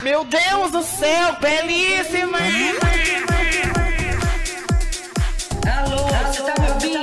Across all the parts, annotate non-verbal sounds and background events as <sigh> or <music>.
Meu Deus do céu, belíssima! Alô, você tá me ouvindo?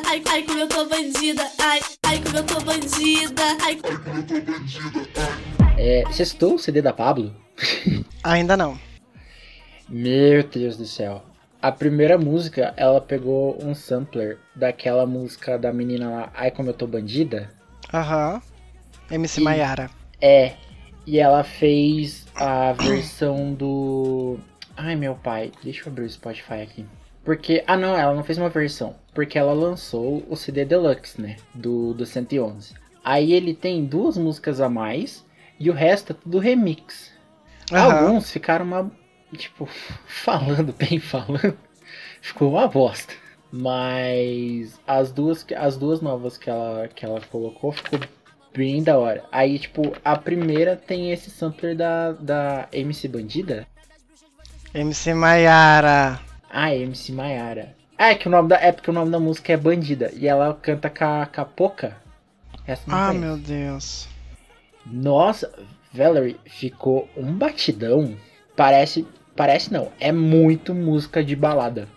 Bandida. Ai, ai, como eu tô bandida. Ai, ai, como eu tô bandida. Ai, É, você citou o CD da Pablo? <laughs> Ainda não. Meu Deus do céu. A primeira música, ela pegou um sampler daquela música da menina lá, Ai Como Eu Tô Bandida. Aham. MC E- Maiara. É. E ela fez a versão do. Ai meu pai, deixa eu abrir o Spotify aqui. Porque. Ah não, ela não fez uma versão. Porque ela lançou o CD Deluxe, né? Do, do 111. Aí ele tem duas músicas a mais. E o resto é tudo remix. Aham. Alguns ficaram uma. Tipo, <laughs> falando, bem falando. <laughs> Ficou uma bosta. Mas as duas, as duas novas que ela, que ela colocou ficou bem da hora. Aí, tipo, a primeira tem esse sampler da, da MC Bandida. MC Maiara. Ah, MC Maiara. Ah, é que o nome da. É porque o nome da música é Bandida. E ela canta com a, com a Poca. Ah, conheço. meu Deus. Nossa, Valerie, ficou um batidão. Parece. Parece não. É muito música de balada.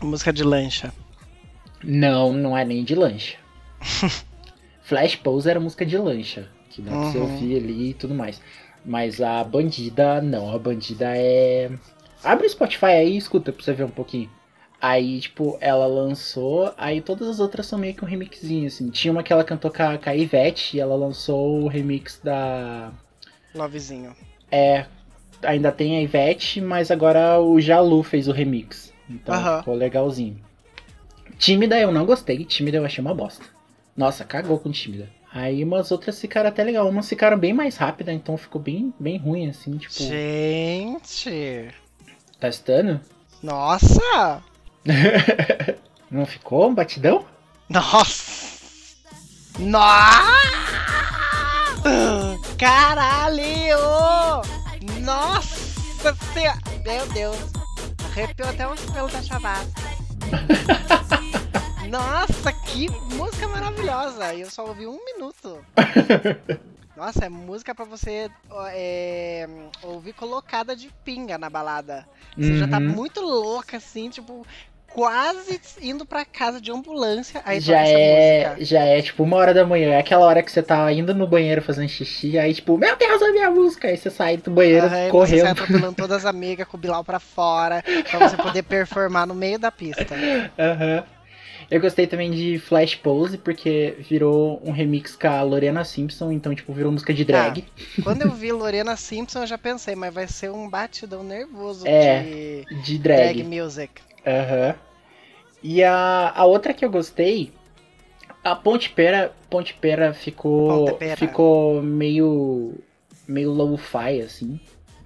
Música de lancha. Não, não é nem de lancha. <laughs> Flash Pose era música de lancha. Que dá pra você Uhum. ouvir ali e tudo mais. Mas a bandida, não. A bandida é. Abre o Spotify aí e escuta pra você ver um pouquinho. Aí, tipo, ela lançou. Aí todas as outras são meio que um remixinho, assim. Tinha uma que ela cantou com a, com a Ivete e ela lançou o remix da. Lovezinho. É. Ainda tem a Ivete, mas agora o Jalu fez o remix. Então Aham. ficou legalzinho. Tímida eu não gostei, tímida eu achei uma bosta. Nossa, cagou com tímida. Aí umas outras ficaram até legal, umas ficaram bem mais rápidas, então ficou bem, bem ruim assim, tipo, Gente. tá estando? Nossa. <laughs> Não ficou um batidão? Nossa. Nossa. Caralho. Nossa senhora. Meu Deus. Arrepiou até os pelos da chavasca. <laughs> Nossa, que música maravilhosa! E eu só ouvi um minuto. Nossa, é música pra você é, ouvir colocada de pinga na balada. Você já tá Uhum. muito louca, assim, tipo, quase indo pra casa de ambulância. Aí já é, música. já é tipo uma hora da manhã, é aquela hora que você tá indo no banheiro fazendo xixi, aí tipo, meu Deus, a minha música, aí você sai do banheiro Aham, e Você sai correndo. atropelando todas as amigas com o Bilal pra fora, pra você poder performar no meio da pista. <laughs> Aham. Eu gostei também de Flash Pose, porque virou um remix com a Lorena Simpson, então, tipo, virou música de drag. Quando eu vi Lorena Simpson, eu já pensei, mas vai ser um batidão nervoso É, de De drag drag. music. Aham. E a, a outra que eu gostei, a Ponte Pera, Ponte Pera ficou, Pera. ficou meio, meio low-fi, assim.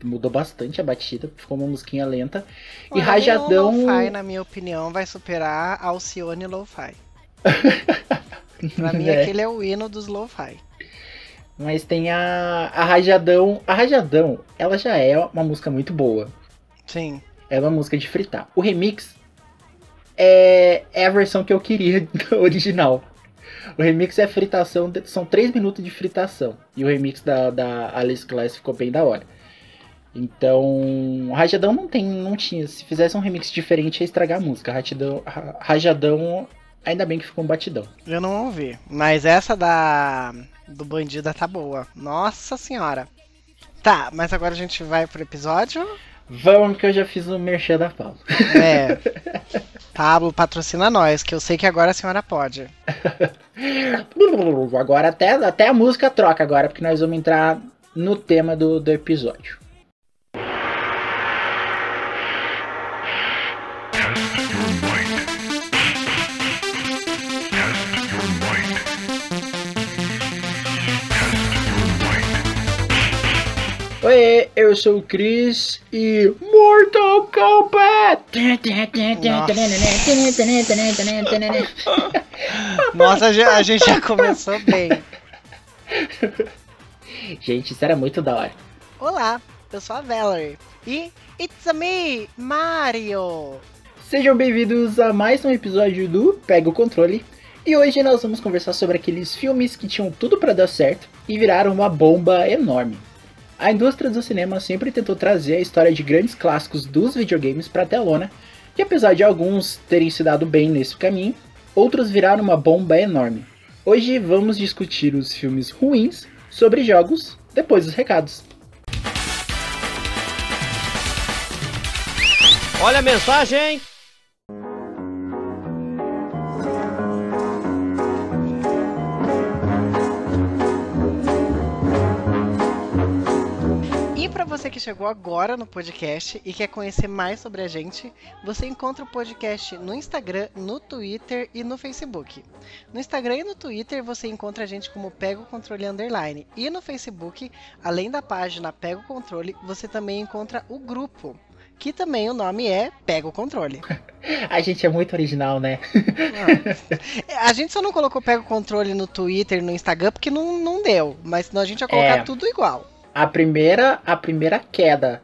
Mudou bastante a batida, ficou uma musiquinha lenta. e Rajadão... Lo-Fi, na minha opinião, vai superar Alcione Lo-Fi. <laughs> Pra mim, É. aquele é o hino dos Lo-Fi. Mas tem a, a Rajadão. A Rajadão, ela já é uma música muito boa. Sim. É uma música de fritar. O remix é, é a versão que eu queria <laughs> original. O remix é fritação, são 3 minutos de fritação. E o remix da, da Alice Glass ficou bem da hora. Então, Rajadão não tem, não tinha. Se fizesse um remix diferente, ia estragar a música. Rajadão, Ra- Rajadão ainda bem que ficou um batidão. Eu não ouvi. Mas essa da do Bandida tá boa. Nossa senhora. Tá, mas agora a gente vai pro episódio. Vamos que eu já fiz o merchan da Paula. É. Pablo patrocina nós, que eu sei que agora a senhora pode. <laughs> Agora até, até a música troca agora, porque nós vamos entrar no tema do, do episódio. Oi, eu sou o Chris e Mortal Kombat! Nossa, a gente- a gente já começou bem. Gente, isso era muito da hora. Olá, eu sou a Valerie. E It's a me, Mario! Sejam bem-vindos a mais um episódio do Pega o Controle. E hoje nós vamos conversar sobre aqueles filmes que tinham tudo pra dar certo e viraram uma bomba enorme. A indústria do cinema sempre tentou trazer a história de grandes clássicos dos videogames pra telona, e apesar de alguns terem se dado bem nesse caminho, outros viraram uma bomba enorme. Hoje vamos discutir os filmes ruins sobre jogos depois dos recados. Olha a mensagem! Para você que chegou agora no podcast e quer conhecer mais sobre a gente, você encontra o podcast no Instagram, no Twitter e no Facebook. No Instagram e no Twitter você encontra a gente como Pega o Controle Underline. E no Facebook, além da página Pega o Controle, você também encontra o grupo, que também o nome é Pega o Controle. <laughs> A gente é muito original, né? Ah. A gente só não colocou Pega o Controle no Twitter e no Instagram porque não, não deu, mas senão a gente ia colocar É. tudo igual. A primeira a primeira queda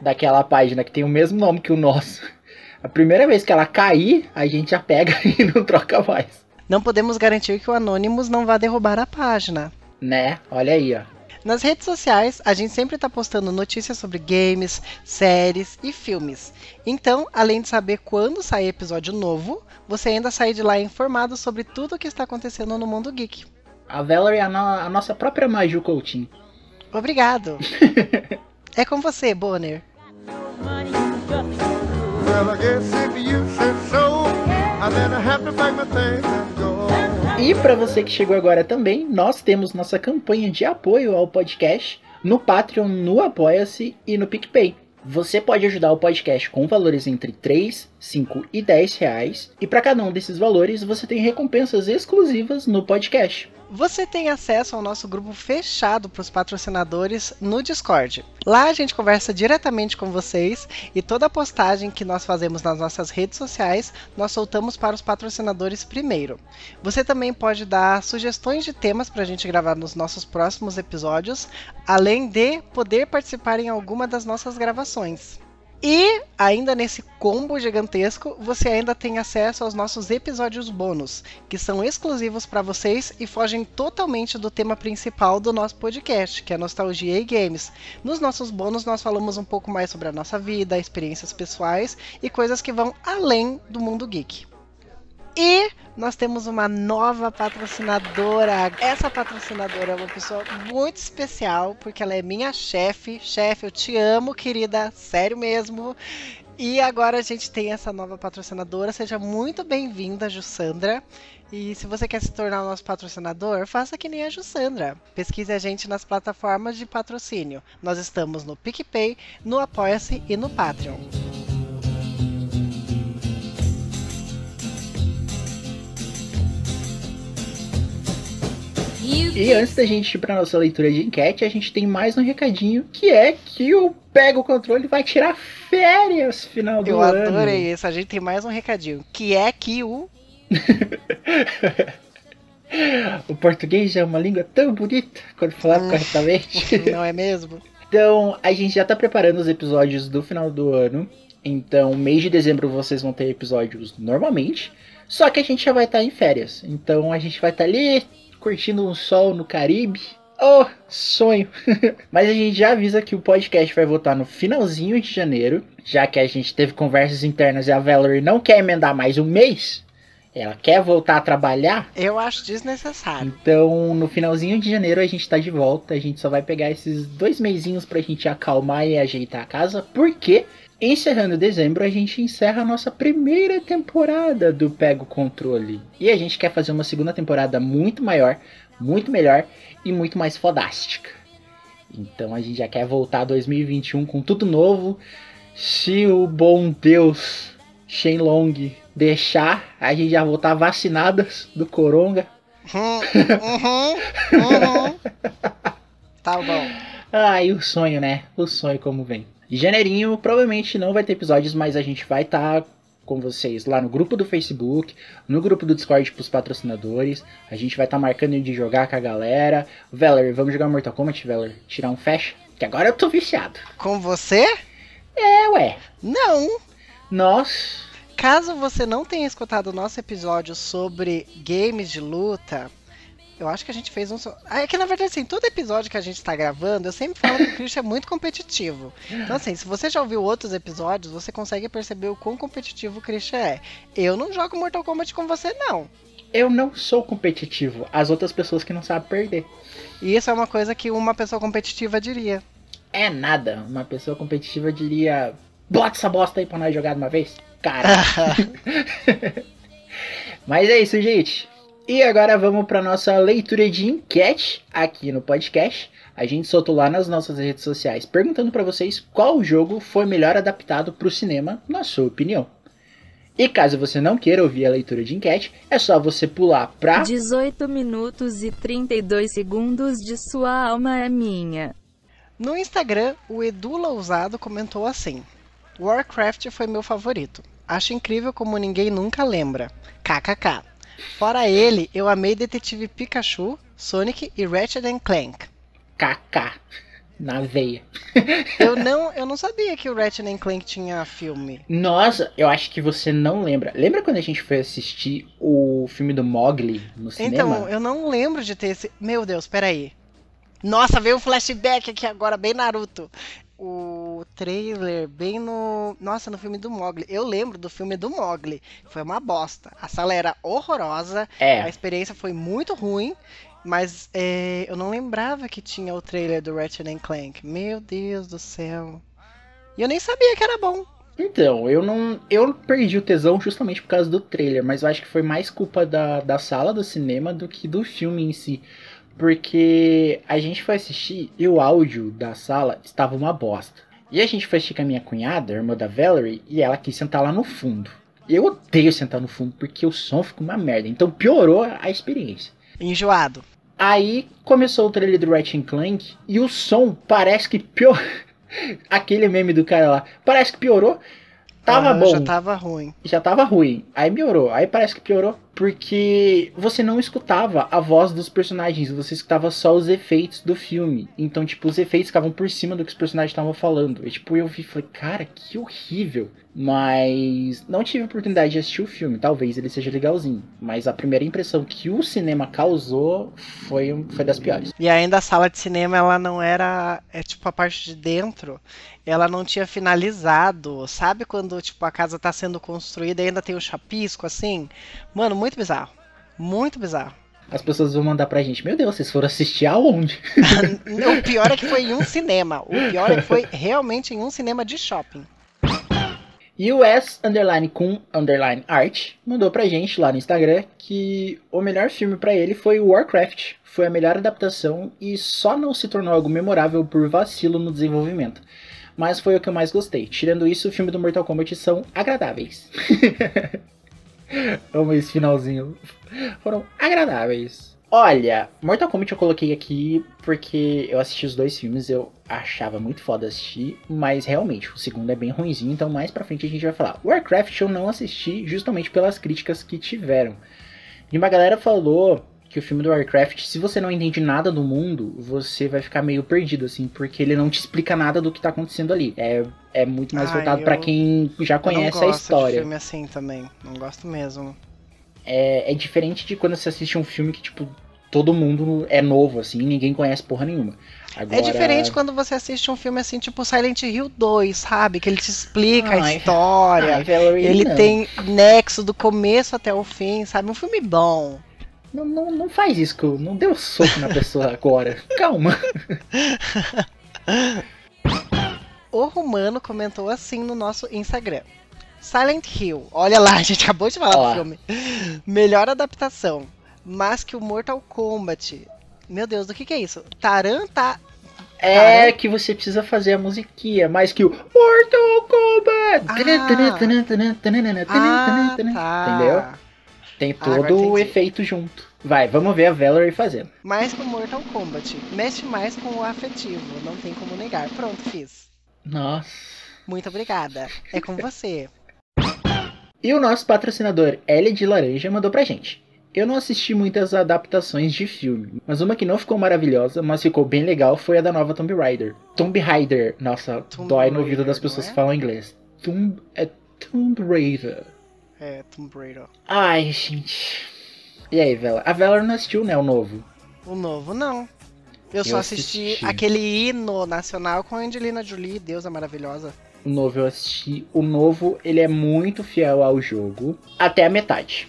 daquela página que tem o mesmo nome que o nosso. <laughs> A primeira vez que ela cair, a gente já pega <laughs> e não troca mais. Não podemos garantir que o Anonymous não vá derrubar a página. Né? Olha aí, ó. Nas redes sociais, a gente sempre está postando notícias sobre games, séries e filmes. Então, além de saber quando sair episódio novo, você ainda sai de lá informado sobre tudo o que está acontecendo no mundo geek. A Valerie é a, no- a nossa própria Maju Coutinho. Obrigado! é com você, Bonner. E para você que chegou agora também, nós temos nossa campanha de apoio ao podcast no Patreon, no Apoia-se e no PicPay. Você pode ajudar o podcast com valores entre 3, 5 e 10 reais. E para cada um desses valores, você tem recompensas exclusivas no podcast. Você tem acesso ao nosso grupo fechado para os patrocinadores no Discord. Lá a gente conversa diretamente com vocês e toda postagem que nós fazemos nas nossas redes sociais nós soltamos para os patrocinadores primeiro. Você também pode dar sugestões de temas para a gente gravar nos nossos próximos episódios, além de poder participar em alguma das nossas gravações. E ainda nesse combo gigantesco, você ainda tem acesso aos nossos episódios bônus, que são exclusivos para vocês e fogem totalmente do tema principal do nosso podcast, que é nostalgia e games. Nos nossos bônus nós falamos um pouco mais sobre a nossa vida, experiências pessoais e coisas que vão além do mundo geek. E nós temos uma nova patrocinadora. Essa patrocinadora é uma pessoa muito especial, porque ela é minha chefe. Chefe, eu te amo, querida, sério mesmo. E agora a gente tem essa nova patrocinadora. Seja muito bem-vinda, Jussandra. E se você quer se tornar nosso patrocinador, faça que nem a Jussandra. Pesquise a gente nas plataformas de patrocínio. Nós estamos no PicPay, no Apoia-se e no Patreon. E antes da gente ir para nossa leitura de enquete, a gente tem mais um recadinho, que é que o Pega o Controle vai tirar férias final do Eu ano. adorei isso. A gente tem mais um recadinho. Que é que o. <laughs> O português é uma língua tão bonita quando falado Hum. corretamente. <laughs> Não é mesmo? Então, a gente já tá preparando os episódios do final do ano. Então, mês de dezembro vocês vão ter episódios normalmente. Só que a gente já vai estar em férias. Então, a gente vai estar ali curtindo um sol no Caribe. Oh, sonho! <laughs> Mas a gente já avisa que o podcast vai voltar no finalzinho de janeiro. Já que a gente teve conversas internas e a Valerie não quer emendar mais um mês. Ela quer voltar a trabalhar. Eu acho desnecessário. Então, no finalzinho de janeiro a gente tá de volta. A gente só vai pegar esses dois meizinhos pra gente acalmar e ajeitar a casa. Porque, encerrando dezembro, a gente encerra a nossa primeira temporada do Pega o Controle. E a gente quer fazer uma segunda temporada muito maior, muito melhor e muito mais fodástica. Então a gente já quer voltar 2021 com tudo novo. Se o bom Deus Shenlong deixar, a gente já voltar vacinadas do Coronga. Uhum, uhum, uhum. <laughs> Tá bom. Ah, e o sonho, né? O sonho como vem. Janeirinho, provavelmente não vai ter episódios, mas a gente vai estar com vocês lá no grupo do Facebook, no grupo do Discord pros patrocinadores. A gente vai estar marcando de jogar com a galera. Veller, vamos jogar Mortal Kombat, Veller? Tirar um fecha? Que agora eu tô viciado. Com você? É, ué. Não. Nós. Caso você não tenha escutado o nosso episódio sobre games de luta, eu acho que a gente fez um. so- Ah, É que na verdade, assim, todo episódio que a gente tá gravando, eu sempre falo que o Christian é muito competitivo. Então, assim, se você já ouviu outros episódios, você consegue perceber o quão competitivo o Christian é. Eu não jogo Mortal Kombat com você, não. Eu não sou competitivo. As outras pessoas que não sabem perder. E isso é uma coisa que uma pessoa competitiva diria. É nada. Uma pessoa competitiva diria: bota essa bosta aí pra nós jogar de uma vez. Cara. <laughs> <laughs> Mas é isso, gente. E agora vamos para nossa leitura de enquete aqui no podcast. A gente soltou lá nas nossas redes sociais perguntando para vocês qual jogo foi melhor adaptado para o cinema, na sua opinião. E caso você não queira ouvir a leitura de enquete, é só você pular pra 18 minutos e 32 segundos de sua alma é minha. No Instagram, o Edu Lousado comentou assim: Warcraft foi meu favorito. Acho incrível como ninguém nunca lembra. KKK. Fora ele, eu amei Detetive Pikachu, Sonic e Ratchet Clank. KK na veia. <laughs> Eu não, eu não sabia que o Ratchet and Clank tinha filme. Nossa, eu acho que você não lembra. Lembra quando a gente foi assistir o filme do Mogli no cinema? Então, eu não lembro de ter esse. Meu Deus, peraí. Nossa, veio um flashback aqui agora, bem Naruto. O trailer, bem no. Nossa, no filme do Mogli. Eu lembro do filme do Mogli. Foi uma bosta. A sala era horrorosa. A É, experiência foi muito ruim. Mas é, eu não lembrava que tinha o trailer do Ratchet Clank. Meu Deus do céu. E eu nem sabia que era bom. então, eu não. Eu perdi o tesão justamente por causa do trailer, mas eu acho que foi mais culpa da, da sala do cinema do que do filme em si. Porque a gente foi assistir e o áudio da sala estava uma bosta. E a gente foi assistir com a minha cunhada, a irmã da Valerie, e ela quis sentar lá no fundo. E eu odeio sentar no fundo porque o som fica uma merda. Então piorou a experiência. Enjoado. Aí começou o trailer do Ratchet Clank e o som parece que piorou. <laughs> Aquele meme do cara lá, parece que piorou. Tava Ah, bom, Já tava ruim. já tava ruim. Aí piorou. Aí parece que piorou porque você não escutava a voz dos personagens, você escutava só os efeitos do filme. Então, tipo, os efeitos ficavam por cima do que os personagens estavam falando. E tipo, eu vi e falei, cara, que horrível. Mas não tive oportunidade de assistir o filme. Talvez ele seja legalzinho. Mas a primeira impressão que o cinema causou foi, um- foi das piores. E ainda a sala de cinema, ela não era. É tipo a parte de dentro, ela não tinha finalizado. Sabe quando tipo a casa tá sendo construída e ainda tem o chapisco assim? Mano, muito bizarro. Muito bizarro. As pessoas vão mandar pra gente, meu Deus, vocês foram assistir aonde? o pior é que foi em um cinema. O pior é que foi realmente em um cinema de shopping. E o S underline com underline art mandou pra gente lá no Instagram que o melhor filme pra ele foi Warcraft. Foi a melhor adaptação e só não se tornou algo memorável por vacilo no desenvolvimento. Mas foi o que eu mais gostei. Tirando isso, o filme do Mortal Kombat são agradáveis. <laughs> <laughs> Amo esse finalzinho. Foram agradáveis. Olha, Mortal Kombat eu coloquei aqui porque eu assisti os dois filmes, eu achava muito foda assistir, mas realmente, o segundo é bem ruimzinho, então mais pra frente a gente vai falar. Warcraft eu não assisti justamente pelas críticas que tiveram. E uma galera falou que o filme do Warcraft, se você não entende nada do mundo, você vai ficar meio perdido, assim, porque ele não te explica nada do que tá acontecendo ali. É, é muito mais Ah, voltado eu- quem já Eu conhece não a gosto história. de filme assim também. Não gosto mesmo. É, é diferente de quando você assiste um filme que, tipo, todo mundo é novo, assim, ninguém conhece porra nenhuma. Agora... É diferente quando você assiste um filme assim, tipo Silent Hill 2, sabe? Que ele te explica a Ai, história. Ai, Valerie, ele não. tem nexo do começo até o fim, sabe? Um filme bom. Não, não, não faz isso, que eu não deu soco na pessoa <laughs> agora. Calma. O Romano comentou assim no nosso Instagram. Silent Hill, olha lá, <laughs> a gente acabou de falar Ó lá. do filme. Melhor adaptação, mas que o Mortal Kombat. Meu Deus, do que, que é isso? Taran tá. É Cara. que você precisa fazer a musiquinha, mais que o Mortal Kombat. Ah. Ah, tá. Entendeu? Tem Ah, todo o entendi. efeito junto. Vai, vamos ver a Valerie fazendo. Mais com Mortal Kombat. Mexe mais com o afetivo, não tem como negar. Pronto, fiz. Nossa. Muito obrigada. É com você. E o nosso patrocinador L de Laranja mandou pra gente. Eu não assisti muitas adaptações de filme, mas uma que não ficou maravilhosa, mas ficou bem legal foi a da nova Tomb Raider. Tomb Raider, nossa, Tomb dói no ouvido das pessoas é? que falam inglês. Tomb, é Tomb Raider. É, Tomb Raider. Ai, gente. E aí, Vela? A Vela não assistiu, né, o novo? O novo, não. Eu só Eu assisti, assisti. aquele hino nacional com a Angelina Jolie, deusa maravilhosa. O novo eu assisti. O novo, ele é muito fiel ao jogo, até a metade.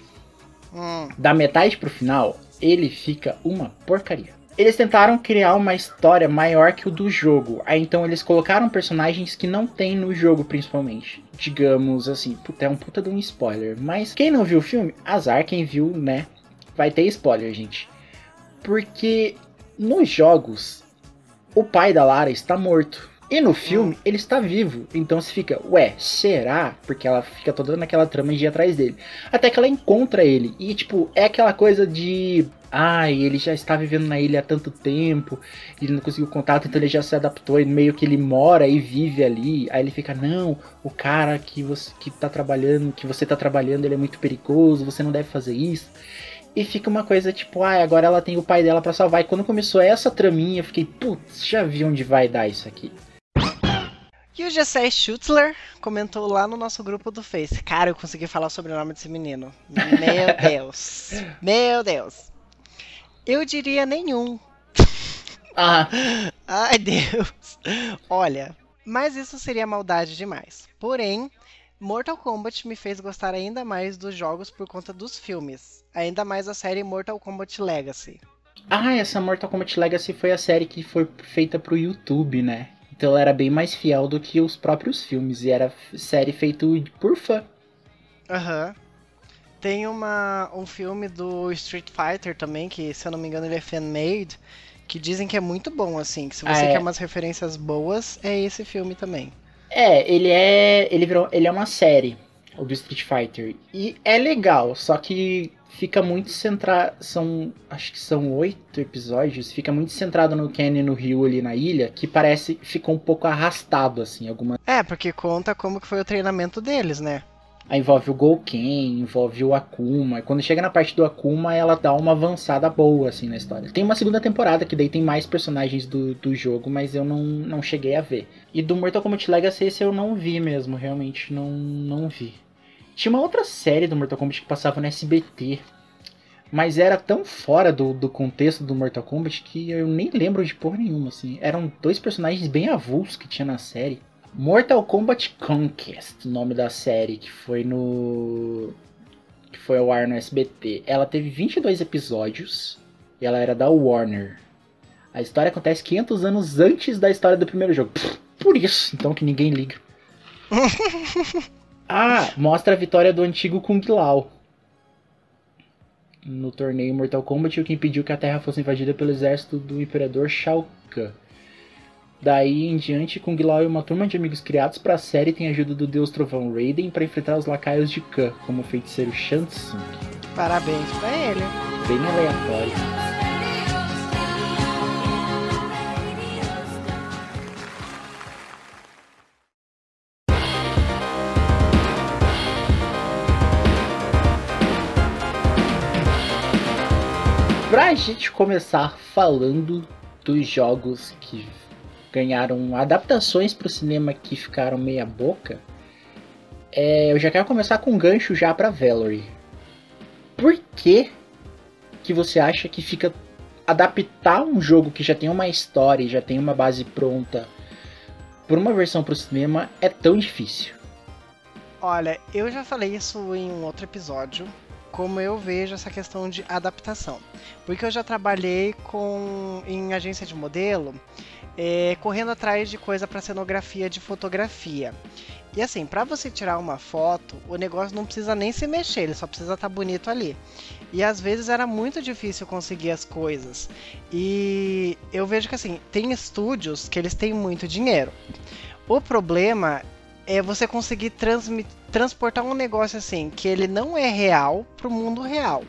Hum, da metade pro final, ele fica uma porcaria. Eles tentaram criar uma história maior que o do jogo. Aí então eles colocaram personagens que não tem no jogo, principalmente. Digamos assim, puta, é um puta de um spoiler. Mas quem não viu o filme, azar, quem viu, né? Vai ter spoiler, gente. Porque nos jogos, o pai da Lara está morto. E no filme, ele está vivo. Então se fica, ué, será? Porque ela fica toda naquela trama de ir atrás dele. Até que ela encontra ele. E, tipo, é aquela coisa de. Ai, ele já está vivendo na ilha há tanto tempo. Ele não conseguiu contato, então ele já se adaptou. E meio que ele mora e vive ali. Aí ele fica, não, o cara que você que tá trabalhando, que você tá trabalhando, ele é muito perigoso, você não deve fazer isso. E fica uma coisa tipo, ai, agora ela tem o pai dela pra salvar. E quando começou essa traminha, eu fiquei, putz, já vi onde vai dar isso aqui. E o Gessé Schutzler comentou lá no nosso grupo do Face. Cara, eu consegui falar o sobrenome desse menino. Meu <laughs> Deus. Meu Deus. Eu diria nenhum. Ah, Ai, Deus. Olha, mas isso seria maldade demais. Porém, Mortal Kombat me fez gostar ainda mais dos jogos por conta dos filmes. Ainda mais a série Mortal Kombat Legacy. Ah, essa Mortal Kombat Legacy foi a série que foi feita pro YouTube, né? Então ela era bem mais fiel do que os próprios filmes. E era série feita por fã. Aham. Tem uma, um filme do Street Fighter também, que se eu não me engano ele é fan-made, que dizem que é muito bom, assim. Que se você Ah, é. quer umas referências boas, é esse filme também. É, ele é. Ele virou. Ele é uma série, o do Street Fighter. E é legal, só que fica muito centrado. São. Acho que são oito episódios. Fica muito centrado no Ken e no Ryu ali na ilha. Que parece. Ficou um pouco arrastado, assim. Alguma. É, porque conta como que foi o treinamento deles, né? Aí envolve o Golken, envolve o Akuma. E quando chega na parte do Akuma, ela dá uma avançada boa, assim, na história. Tem uma segunda temporada, que daí tem mais personagens do, do jogo, mas eu não, não cheguei a ver. E do Mortal Kombat Legacy, esse eu não vi mesmo, realmente não, não vi. Tinha uma outra série do Mortal Kombat que passava no SBT. Mas era tão fora do, do contexto do Mortal Kombat que eu nem lembro de porra nenhuma, assim. Eram dois personagens bem avulsos que tinha na série. Mortal Kombat Conquest, nome da série, que foi no. que foi ao ar no SBT. Ela teve 22 episódios e ela era da Warner. A história acontece 500 anos antes da história do primeiro jogo. Por isso, então, que ninguém liga. <laughs> ah, mostra a vitória do antigo Kung Lao. No torneio Mortal Kombat, o que impediu que a Terra fosse invadida pelo exército do Imperador Shao Kahn. Daí em diante, Kung Lao e uma turma de amigos criados para a série têm a ajuda do deus trovão Raiden para enfrentar os lacaios de Kahn, como o feiticeiro Shang Tsung. Parabéns pra ele. Bem aleatório. Gente começar falando dos jogos que ganharam adaptações pro cinema que ficaram meia boca, é, eu já quero começar com um gancho já pra Valerie. Por que que você acha que fica adaptar um jogo que já tem uma história e já tem uma base pronta por uma versão pro cinema é tão difícil? Olha, eu já falei isso em um outro episódio, como eu vejo essa questão de adaptação. Porque eu já trabalhei com em agência de modelo, é, correndo atrás de coisa para cenografia de fotografia. E assim, para você tirar uma foto, o negócio não precisa nem se mexer, ele só precisa estar bonito ali. E às vezes era muito difícil conseguir as coisas. E eu vejo que assim, tem estúdios que eles têm muito dinheiro. O problema é você conseguir transportar um negócio assim, que ele não é real pro mundo real.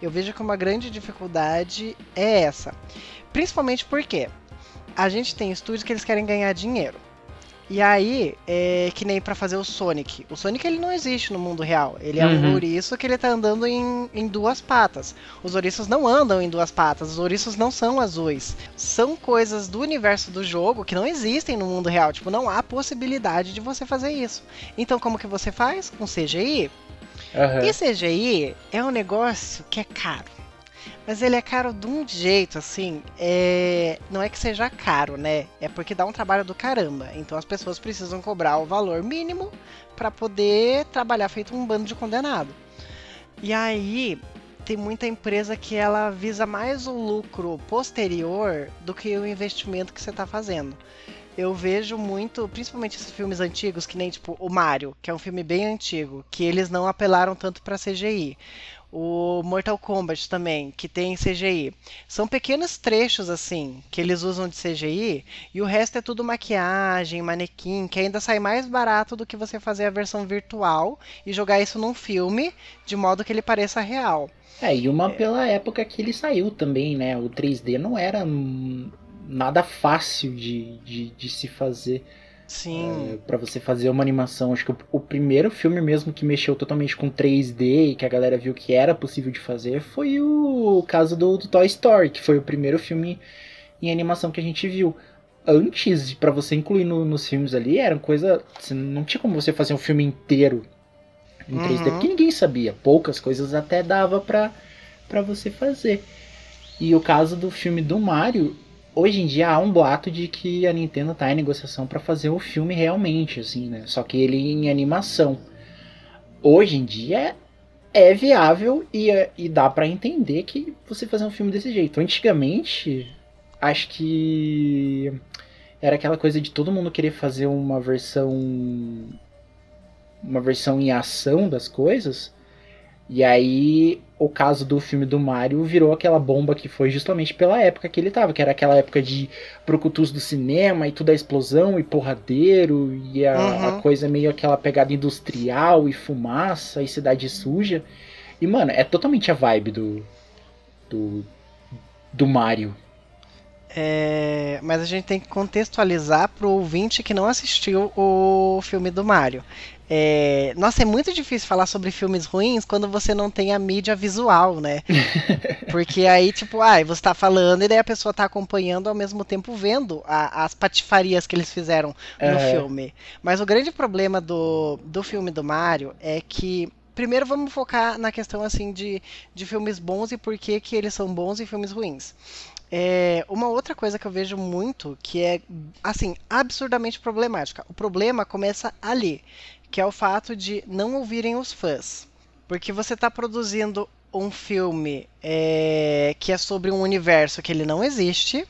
Eu vejo que uma grande dificuldade é essa. Principalmente porque a gente tem estúdios que eles querem ganhar dinheiro. E aí, é que nem pra fazer o Sonic. O Sonic ele não existe no mundo real. Ele é um Uhum. ouriço que ele tá andando em, em duas patas. Os ouriços não andam em duas patas. Os ouriços não são azuis. São coisas do universo do jogo que não existem no mundo real. Tipo, não há possibilidade de você fazer isso. Então, como que você faz? Com CGI? Aham. E CGI é um negócio que é caro. Mas ele é caro de um jeito, assim. É... Não é que seja caro, né? É porque dá um trabalho do caramba. Então as pessoas precisam cobrar o valor mínimo para poder trabalhar feito um bando de condenado. E aí tem muita empresa que ela visa mais o lucro posterior do que o investimento que você está fazendo. Eu vejo muito, principalmente esses filmes antigos, que nem tipo o Mario, que é um filme bem antigo, que eles não apelaram tanto para CGI. O Mortal Kombat também, que tem CGI. São pequenos trechos assim que eles usam de CGI e o resto é tudo maquiagem, manequim, que ainda sai mais barato do que você fazer a versão virtual e jogar isso num filme de modo que ele pareça real. É, e uma pela época que ele saiu também, né? O 3D não era hum, nada fácil de, de, de se fazer. Sim. Pra você fazer uma animação. Acho que o, o primeiro filme mesmo que mexeu totalmente com 3D e que a galera viu que era possível de fazer foi o caso do, do Toy Story, que foi o primeiro filme em animação que a gente viu. Antes, pra você incluir no- nos filmes ali, era coisa. você Não tinha como você fazer um filme inteiro em 3D, Uhum. porque ninguém sabia. Poucas coisas até dava pra, pra você fazer. E o caso do filme do Mario, hoje em dia há um boato de que a Nintendo tá em negociação pra fazer o filme realmente, assim, né? Só que ele em animação. Hoje em dia é viável e, é- e dá pra entender que você fazer um filme desse jeito. Antigamente, acho que era aquela coisa de todo mundo querer fazer uma versão uma versão em ação das coisas. E aí, o caso do filme do Mario virou aquela bomba que foi justamente pela época que ele tava, que era aquela época de Procutus do cinema e tudo a explosão e porradeiro e a, Uhum. a coisa meio aquela pegada industrial e fumaça e cidade suja. E, mano, é totalmente a vibe do. do. do Mario. É, mas a gente tem que contextualizar pro ouvinte que não assistiu o filme do Mario. É, nossa, é muito difícil falar sobre filmes ruins quando você não tem a mídia visual, né? <laughs> Porque aí, tipo, ah, você tá falando e daí a pessoa tá acompanhando ao mesmo tempo vendo a- as patifarias que eles fizeram no É. filme. Mas o grande problema do, do filme do Mario é que. Primeiro vamos focar na questão assim de, de filmes bons e por que, que eles são bons e filmes ruins. É, uma outra coisa que eu vejo muito que é assim absurdamente problemática. O problema começa ali, que é o fato de não ouvirem os fãs, porque você está produzindo um filme é, que é sobre um universo que ele não existe.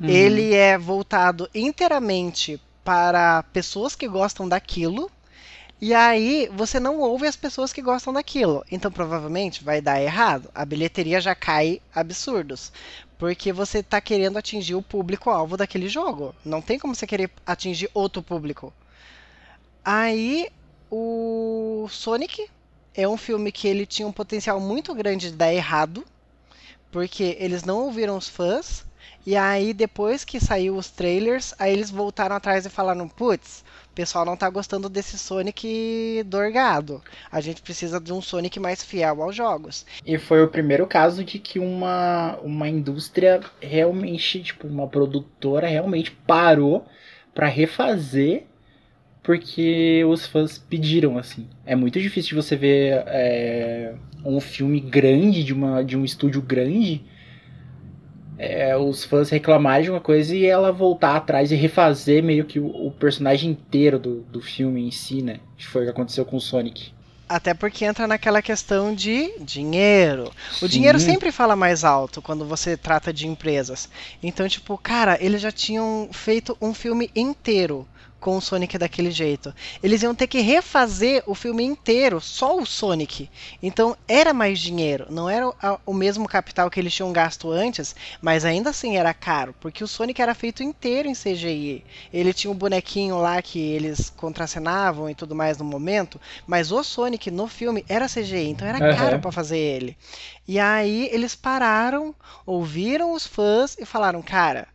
Uhum. Ele é voltado inteiramente para pessoas que gostam daquilo. E aí você não ouve as pessoas que gostam daquilo. Então provavelmente vai dar errado. A bilheteria já cai absurdos. Porque você está querendo atingir o público-alvo daquele jogo. Não tem como você querer atingir outro público. Aí o Sonic é um filme que ele tinha um potencial muito grande de dar errado. Porque eles não ouviram os fãs. E aí, depois que saiu os trailers, aí eles voltaram atrás e falaram: putz, o pessoal não tá gostando desse Sonic dorgado. A gente precisa de um Sonic mais fiel aos jogos. E foi o primeiro caso de que uma, uma indústria realmente, tipo, uma produtora realmente parou pra refazer porque os fãs pediram, assim. É muito difícil de você ver é, um filme grande, de, uma, de um estúdio grande, é, os fãs reclamarem de uma coisa e ela voltar atrás e refazer meio que o, o personagem inteiro do, do filme em si, né? Que foi o que aconteceu com o Sonic. Até porque entra naquela questão de dinheiro. O dinheiro Sim. sempre fala mais alto quando você trata de empresas. Então, tipo, cara, eles já tinham feito um filme inteiro com o Sonic daquele jeito. Eles iam ter que refazer o filme inteiro, só o Sonic. Então era mais dinheiro, não era o mesmo capital que eles tinham gasto antes, mas ainda assim era caro, porque o Sonic era feito inteiro em CGI. Ele tinha um bonequinho lá que eles contracenavam e tudo mais no momento, mas o Sonic no filme era CGI, então era Aham. caro pra fazer ele. E aí eles pararam, ouviram os fãs e falaram, cara,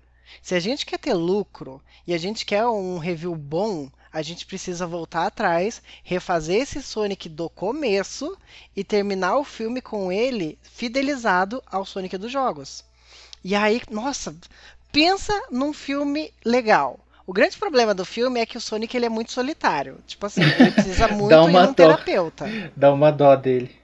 se a gente quer ter lucro e a gente quer um review bom, a gente precisa voltar atrás, refazer esse Sonic do começo e terminar o filme com ele fidelizado ao Sonic dos jogos. E aí, nossa, pensa num filme legal. O grande problema do filme é que o Sonic ele é muito solitário. Tipo assim, ele precisa <laughs> muito uma um dó. terapeuta. Dá uma dó dele.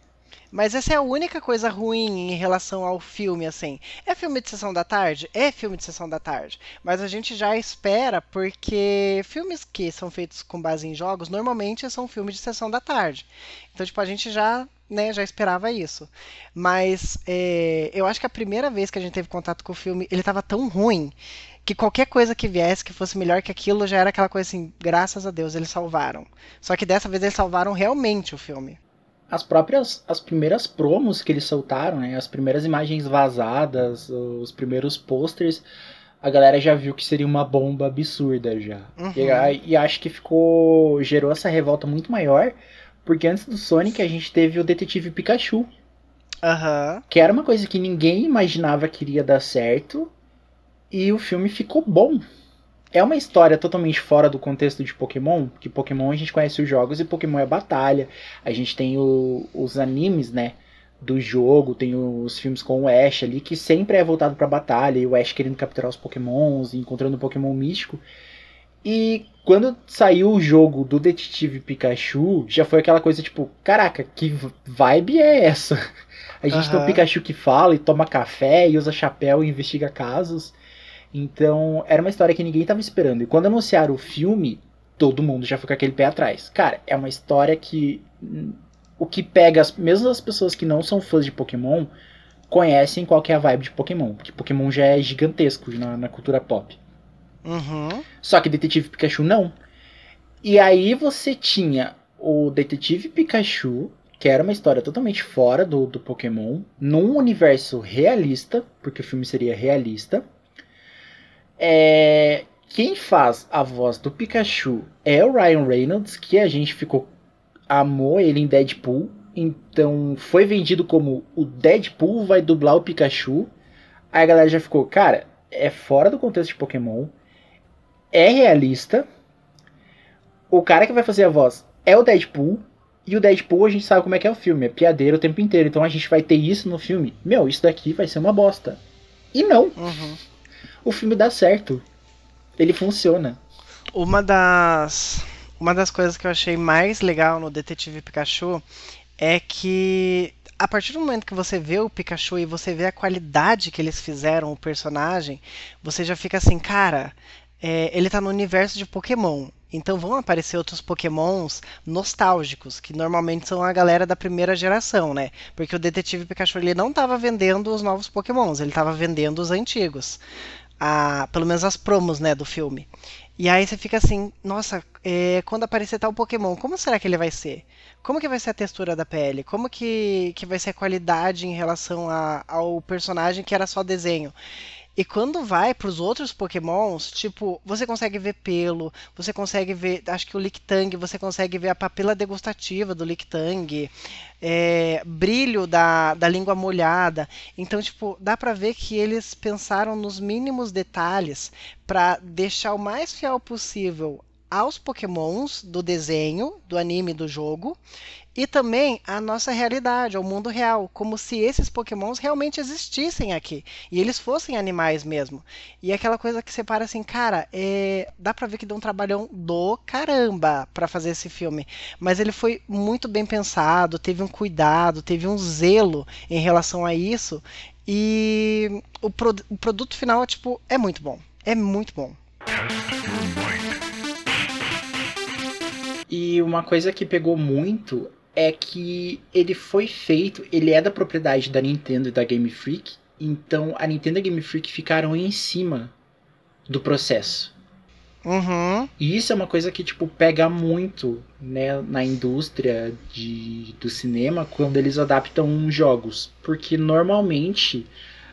Mas essa é a única coisa ruim em relação ao filme, assim. É filme de sessão da tarde? É filme de sessão da tarde. Mas a gente já espera, porque filmes que são feitos com base em jogos, normalmente são filmes de sessão da tarde. Então, tipo, a gente já, né, já esperava isso. Mas é, eu acho que a primeira vez que a gente teve contato com o filme, ele tava tão ruim que qualquer coisa que viesse que fosse melhor que aquilo já era aquela coisa assim, graças a Deus eles salvaram. Só que dessa vez eles salvaram realmente o filme. As próprias, as primeiras promos que eles soltaram, né? As primeiras imagens vazadas, os primeiros posters, a galera já viu que seria uma bomba absurda já. Uhum. E, e acho que ficou. gerou essa revolta muito maior, porque antes do Sonic a gente teve o Detetive Pikachu, Aham. que era uma coisa que ninguém imaginava que iria dar certo, e o filme ficou bom. É uma história totalmente fora do contexto de Pokémon, que Pokémon a gente conhece os jogos e Pokémon é batalha. A gente tem o- os animes, né, do jogo, tem os filmes com o Ash ali, que sempre é voltado pra batalha, e o Ash querendo capturar os Pokémons, e encontrando o Pokémon místico. E quando saiu o jogo do Detetive Pikachu, já foi aquela coisa tipo, caraca, que vibe é essa? <laughs> A gente tem o. Pikachu que fala e toma café e usa chapéu e investiga casos. Então, era uma história que ninguém tava esperando. E quando anunciaram o filme, todo mundo já foi com aquele pé atrás. Cara, é uma história que. hum, O que pega, as, mesmo as pessoas que não são fãs de Pokémon, conhecem qual que é a vibe de Pokémon. Porque Pokémon já é gigantesco na, na cultura pop. Uhum. Só que Detetive Pikachu não. E aí você tinha o Detetive Pikachu, que era uma história totalmente fora do, do Pokémon, num universo realista, porque o filme seria realista. É, quem faz a voz do Pikachu é o Ryan Reynolds, que a gente ficou amou ele em Deadpool. Então foi vendido como o Deadpool vai dublar o Pikachu. Aí a galera já ficou, cara, é fora do contexto de Pokémon é realista. O cara que vai fazer a voz é o Deadpool. E o Deadpool a gente sabe como é que é o filme. É piadeiro o tempo inteiro. Então a gente vai ter isso no filme. Meu, isso daqui vai ser uma bosta. E não. Uhum. O filme dá certo. Ele funciona. Uma das uma das coisas que eu achei mais legal no Detetive Pikachu é que a partir do momento que você vê o Pikachu e você vê a qualidade que eles fizeram o personagem, você já fica assim, cara, é, ele tá no universo de Pokémon. Então vão aparecer outros Pokémons nostálgicos, que normalmente são a galera da primeira geração, né? Porque o Detetive Pikachu ele não estava vendendo os novos Pokémons, ele estava vendendo os antigos. A, pelo menos as promos, né, do filme. E aí você fica assim, nossa, é, quando aparecer tal Pokémon, como será que ele vai ser? Como que vai ser a textura da pele? Como que, que vai ser a qualidade em relação a- ao personagem que era só desenho? E quando vai para os outros Pokémons, tipo, você consegue ver pelo, você consegue ver, acho que o Lictang, você consegue ver a papila degustativa do Lictang, é, brilho da, da língua molhada. Então, tipo, dá pra ver que eles pensaram nos mínimos detalhes para deixar o mais fiel possível aos Pokémons do desenho, do anime, do jogo, e também à nossa realidade, ao mundo real, como se esses Pokémons realmente existissem aqui e eles fossem animais mesmo. E aquela coisa que separa assim, cara, é, dá pra ver que deu um trabalhão do caramba pra fazer esse filme, mas ele foi muito bem pensado, teve um cuidado, teve um zelo em relação a isso e o, pro- o produto final tipo é muito bom, é muito bom. E uma coisa que pegou muito é que ele foi feito, ele é da propriedade da Nintendo e da Game Freak, então a Nintendo e a Game Freak ficaram em cima do processo. Uhum. E isso é uma coisa que, tipo, pega muito, né, na indústria de, do cinema quando eles adaptam jogos. Porque normalmente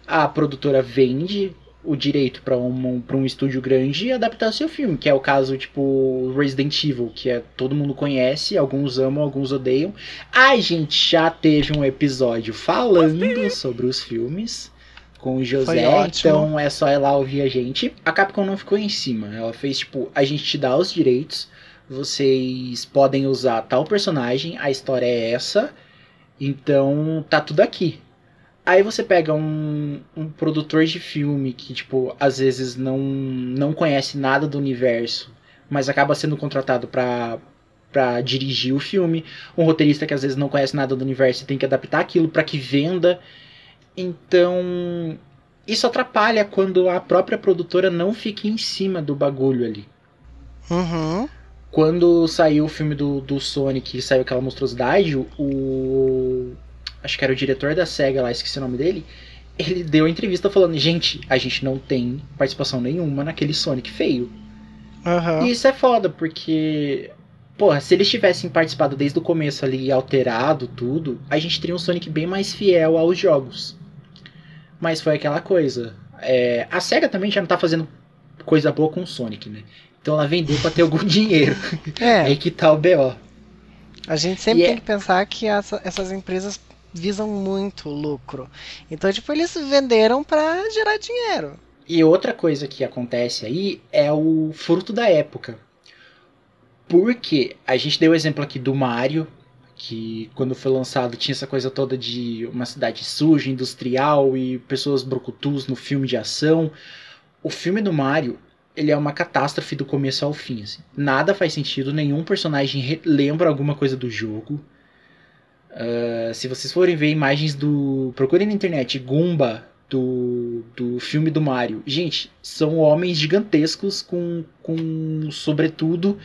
a produtora vende o direito para um, pra um estúdio grande e adaptar seu filme, que é o caso, tipo, Resident Evil, que é, todo mundo conhece, alguns amam, alguns odeiam. A gente já teve um episódio falando sobre os filmes com o José, então é só ir lá ouvir a gente. A Capcom não ficou em cima, ela fez tipo, a gente te dá os direitos, vocês podem usar tal personagem, a história é essa, então tá tudo aqui. Aí você pega um, um produtor de filme que, tipo, às vezes não, não conhece nada do universo, mas acaba sendo contratado pra, pra dirigir o filme. Um roteirista que às vezes não conhece nada do universo e tem que adaptar aquilo para que venda. Então, isso atrapalha quando a própria produtora não fica em cima do bagulho ali. Uhum. Quando saiu o filme do, do Sonic e saiu aquela monstruosidade, o. Acho que era o diretor da SEGA lá, esqueci o nome dele. Ele deu entrevista falando: Gente, a gente não tem participação nenhuma naquele Sonic feio. Uhum. E isso é foda, porque. Porra, se eles tivessem participado desde o começo ali e alterado tudo, a gente teria um Sonic bem mais fiel aos jogos. Mas foi aquela coisa. É, a SEGA também já não tá fazendo coisa boa com o Sonic, né? Então ela vendeu pra ter algum <laughs> dinheiro. É, Aí que tá o BO. a gente sempre E tem é- que pensar que essa- essas empresas visam muito lucro. Então, tipo, eles venderam pra gerar dinheiro. E outra coisa que acontece aí é o fruto da época. Porque a gente deu o exemplo aqui do Mario, que quando foi lançado tinha essa coisa toda de uma cidade suja, industrial e pessoas brucutus no filme de ação. O filme do Mario, ele é uma catástrofe do começo ao fim. assim. Nada faz sentido, nenhum personagem lembra alguma coisa do jogo. Ah, se vocês forem ver imagens do. Procurem na internet Goomba do, do filme do Mario. Gente, são homens gigantescos com, com sobretudo,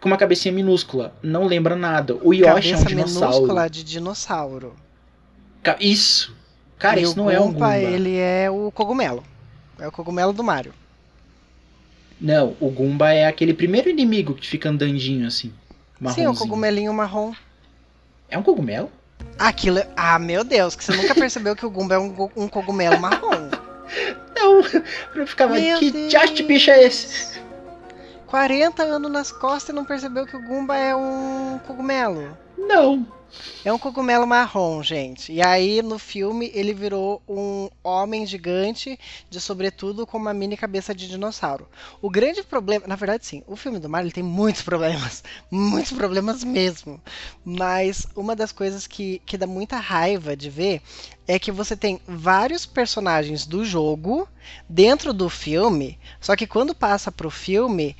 com uma cabecinha minúscula. Não lembra nada. O Yoshi é um Cabeça dinossauro. minúscula de dinossauro. Isso! Cara, e isso não é um Goomba. ele é o cogumelo. É o cogumelo do Mario. Não, o Goomba é aquele primeiro inimigo que fica andandinho assim. Sim, o cogumelinho marrom. É um cogumelo? Aquilo é... Ah, meu Deus, que você nunca percebeu que o Goomba é um, um cogumelo marrom. <laughs> Não, eu ficava, Meu que diacho de bicho é esse? 40 anos nas costas e não percebeu que o Goomba é um cogumelo. Não. É um cogumelo marrom, gente. E aí, no filme, ele virou um homem gigante, de sobretudo com uma mini cabeça de dinossauro. O grande problema, na verdade, sim, o filme do Mario tem muitos <laughs> problemas. Muitos problemas mesmo. Mas uma das coisas que, que dá muita raiva de ver é que você tem vários personagens do jogo dentro do filme, só que quando passa pro filme,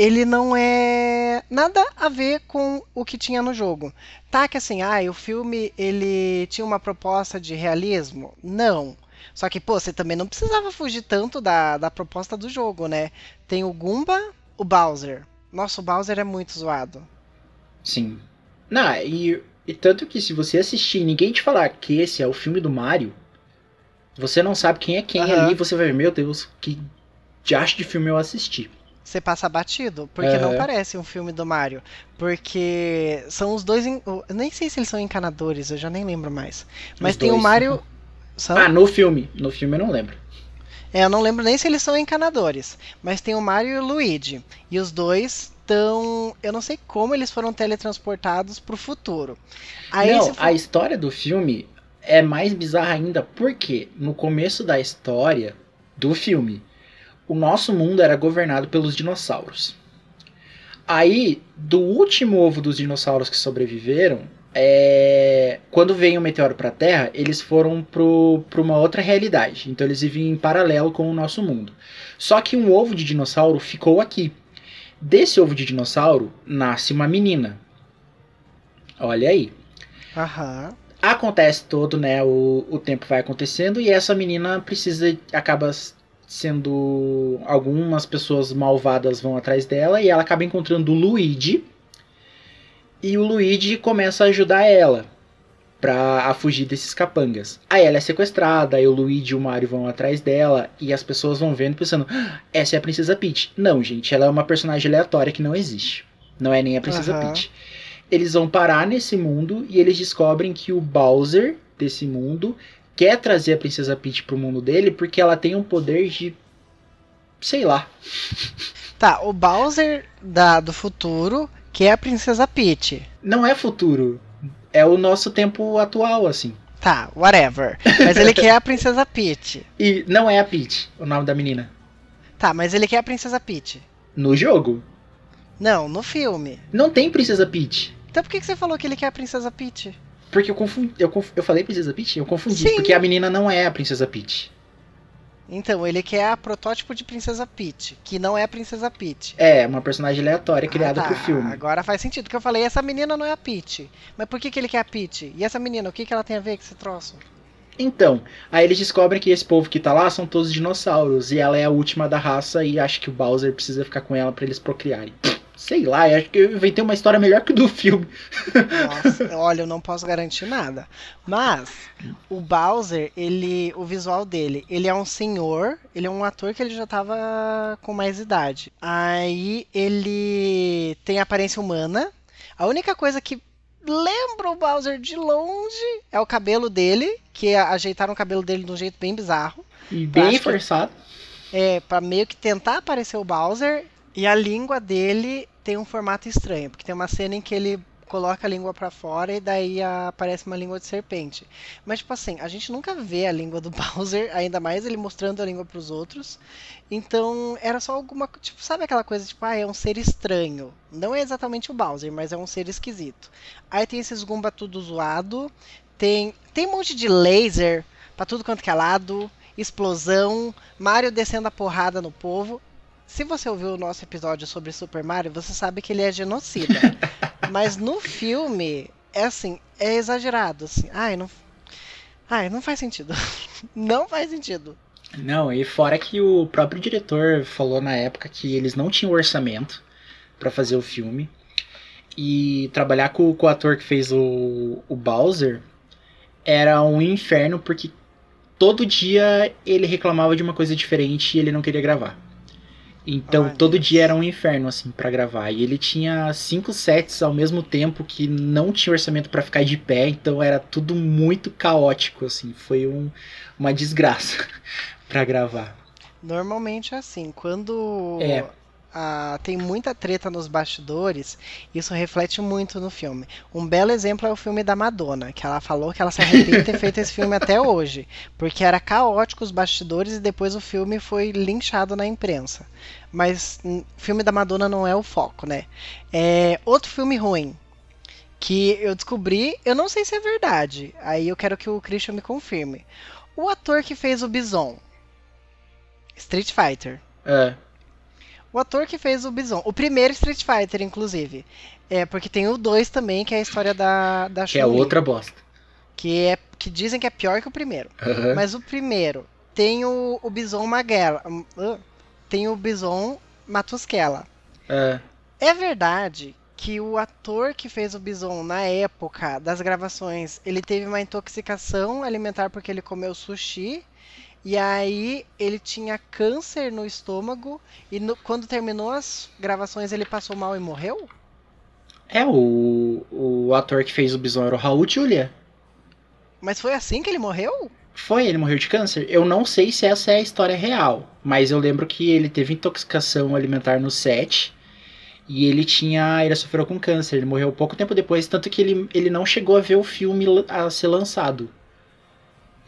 ele não é nada a ver com o que tinha no jogo. Tá que assim, ah, o filme ele tinha uma proposta de realismo? Não. Só que, pô, você também não precisava fugir tanto da, da proposta do jogo, né? Tem o Goomba, o Bowser. Nossa, o Bowser é muito zoado. Sim. Não, e, e tanto que se você assistir e ninguém te falar que esse é o filme do Mario, você não sabe quem é quem Aham. ali, você vai ver, meu Deus, que diacho de filme eu assisti. Você passa batido, porque não Aham. parece um filme do Mario. Porque são os dois. en- Eu nem sei se eles são encanadores, eu já nem lembro mais. Mas Os tem o dois. Mario. <laughs> São? Ah, no filme. No filme eu não lembro. É, eu não lembro nem se eles são encanadores. Mas tem o Mario e o Luigi. E os dois estão. Eu não sei como eles foram teletransportados pro futuro. Aí não, a história do filme é mais bizarra ainda, porque no começo da história do filme, o nosso mundo era governado pelos dinossauros. Aí, do último ovo dos dinossauros que sobreviveram, é, quando veio o meteoro para a Terra, eles foram para uma outra realidade. Então eles vivem em paralelo com o nosso mundo. Só que um ovo de dinossauro ficou aqui. Desse ovo de dinossauro nasce uma menina. Olha aí Aham. acontece todo, né? O, o tempo vai acontecendo e essa menina precisa. acaba sendo. Algumas pessoas malvadas vão atrás dela e ela acaba encontrando o Luigi. E o Luigi começa a ajudar ela. pra a fugir desses capangas. Aí ela é sequestrada, aí o Luigi e o Mario vão atrás dela e as pessoas vão vendo pensando, "Ah, essa é a Princesa Peach. Não, gente, ela é uma personagem aleatória que não existe. Não é nem a Princesa Aham. Peach. Eles vão parar nesse mundo e eles descobrem que o Bowser desse mundo quer trazer a Princesa Peach pro mundo dele porque ela tem um poder de sei lá. Tá, o Bowser da, do futuro, que é a Princesa Peach. Não é futuro, é o nosso tempo atual assim. Tá, whatever. Mas ele quer a Princesa Peach. E não é a Peach, o nome da menina. Tá, mas ele quer a Princesa Peach. No jogo Não, no filme. não tem Princesa Peach. Então por que, que você falou que ele quer a Princesa Peach? Porque eu confundi. Eu, conf- eu falei Princesa Peach? Eu confundi. Sim. Porque a menina não é a Princesa Peach. Então, ele quer a protótipo de Princesa Peach, que não é a Princesa Peach. É, uma personagem aleatória criada Ah, tá. pro filme. Agora faz sentido, porque eu falei, essa menina não é a Peach. Mas por que, que ele quer a Peach? E essa menina, o que, que ela tem a ver com esse troço? Então, aí eles descobrem que esse povo que tá lá são todos dinossauros. E ela é a última da raça e acha que o Bowser precisa ficar com ela pra eles procriarem. Sei lá, eu acho que eu inventei uma história melhor que o do filme. Nossa, olha, eu não posso garantir nada. Mas o Bowser, ele, o visual dele, ele é um senhor, ele é um ator que ele já tava com mais idade. Aí ele tem aparência humana. A única coisa que lembra o Bowser de longe é o cabelo dele, que ajeitaram o cabelo dele de um jeito bem bizarro. E bem acho que- forçado. É, pra meio que tentar aparecer o Bowser. E a língua dele tem um formato estranho, porque tem uma cena em que ele coloca a língua pra fora e daí aparece uma língua de serpente. Mas, tipo assim, a gente nunca vê a língua do <laughs> Bowser, ainda mais ele mostrando a língua pros outros. Então, era só alguma. Tipo, sabe aquela coisa, tipo, ah, é um ser estranho. Não é exatamente o Bowser, mas é um ser esquisito. Aí tem esses Goomba tudo zoado. Tem, tem um monte de laser pra tudo quanto que é lado. Explosão. Mario descendo a porrada no povo. Se você ouviu o nosso episódio sobre Super Mario, você sabe que ele é genocida. <laughs> Mas no filme, é assim, é exagerado, assim. Ai, não. Ai, não faz sentido. <laughs> não faz sentido. Não, e fora que o próprio diretor falou na época que eles não tinham orçamento pra fazer o filme. E trabalhar com, com o ator que fez o, o Bowser era um inferno porque todo dia ele reclamava de uma coisa diferente e ele não queria gravar. Então Ai, todo dia era um inferno assim pra gravar. E ele tinha cinco sets ao mesmo tempo que não tinha orçamento pra ficar de pé, então era tudo muito caótico assim. Foi um, uma desgraça <laughs> pra gravar. Normalmente é assim, quando É. tem muita treta nos bastidores, isso reflete muito no filme. Um belo exemplo é o filme da Madonna, que ela falou que ela se arrepende de ter feito esse filme até hoje, porque era caótico os bastidores e depois o filme foi linchado na imprensa. Mas hum, o filme da Madonna não é o foco, né? É outro filme ruim que eu descobri, eu não sei se é verdade. Aí eu quero que o Christian me confirme. O ator que fez o Bison Street Fighter. É, O ator que fez o Bison. O primeiro Street Fighter, inclusive. É, porque tem o 2 também, que é a história da, da que é outra bosta. Que, é, que dizem que é pior que o primeiro. Aham. Mas o primeiro tem o, o Bison Maguela. hum, Tem o Bison Matusquela. É. É verdade que o ator que fez o Bison na época das gravações, ele teve uma intoxicação alimentar porque ele comeu sushi. E aí ele tinha câncer no estômago e no- quando terminou as gravações ele passou mal e morreu? É, o, o ator que fez o Bison era o Raul Julia. Mas foi assim que ele morreu? Foi, ele morreu de câncer. Eu não sei se essa é a história real, mas eu lembro que ele teve intoxicação alimentar no set e ele tinha, ele sofreu com câncer. Ele morreu pouco tempo depois, tanto que ele, ele não chegou a ver o filme a ser lançado.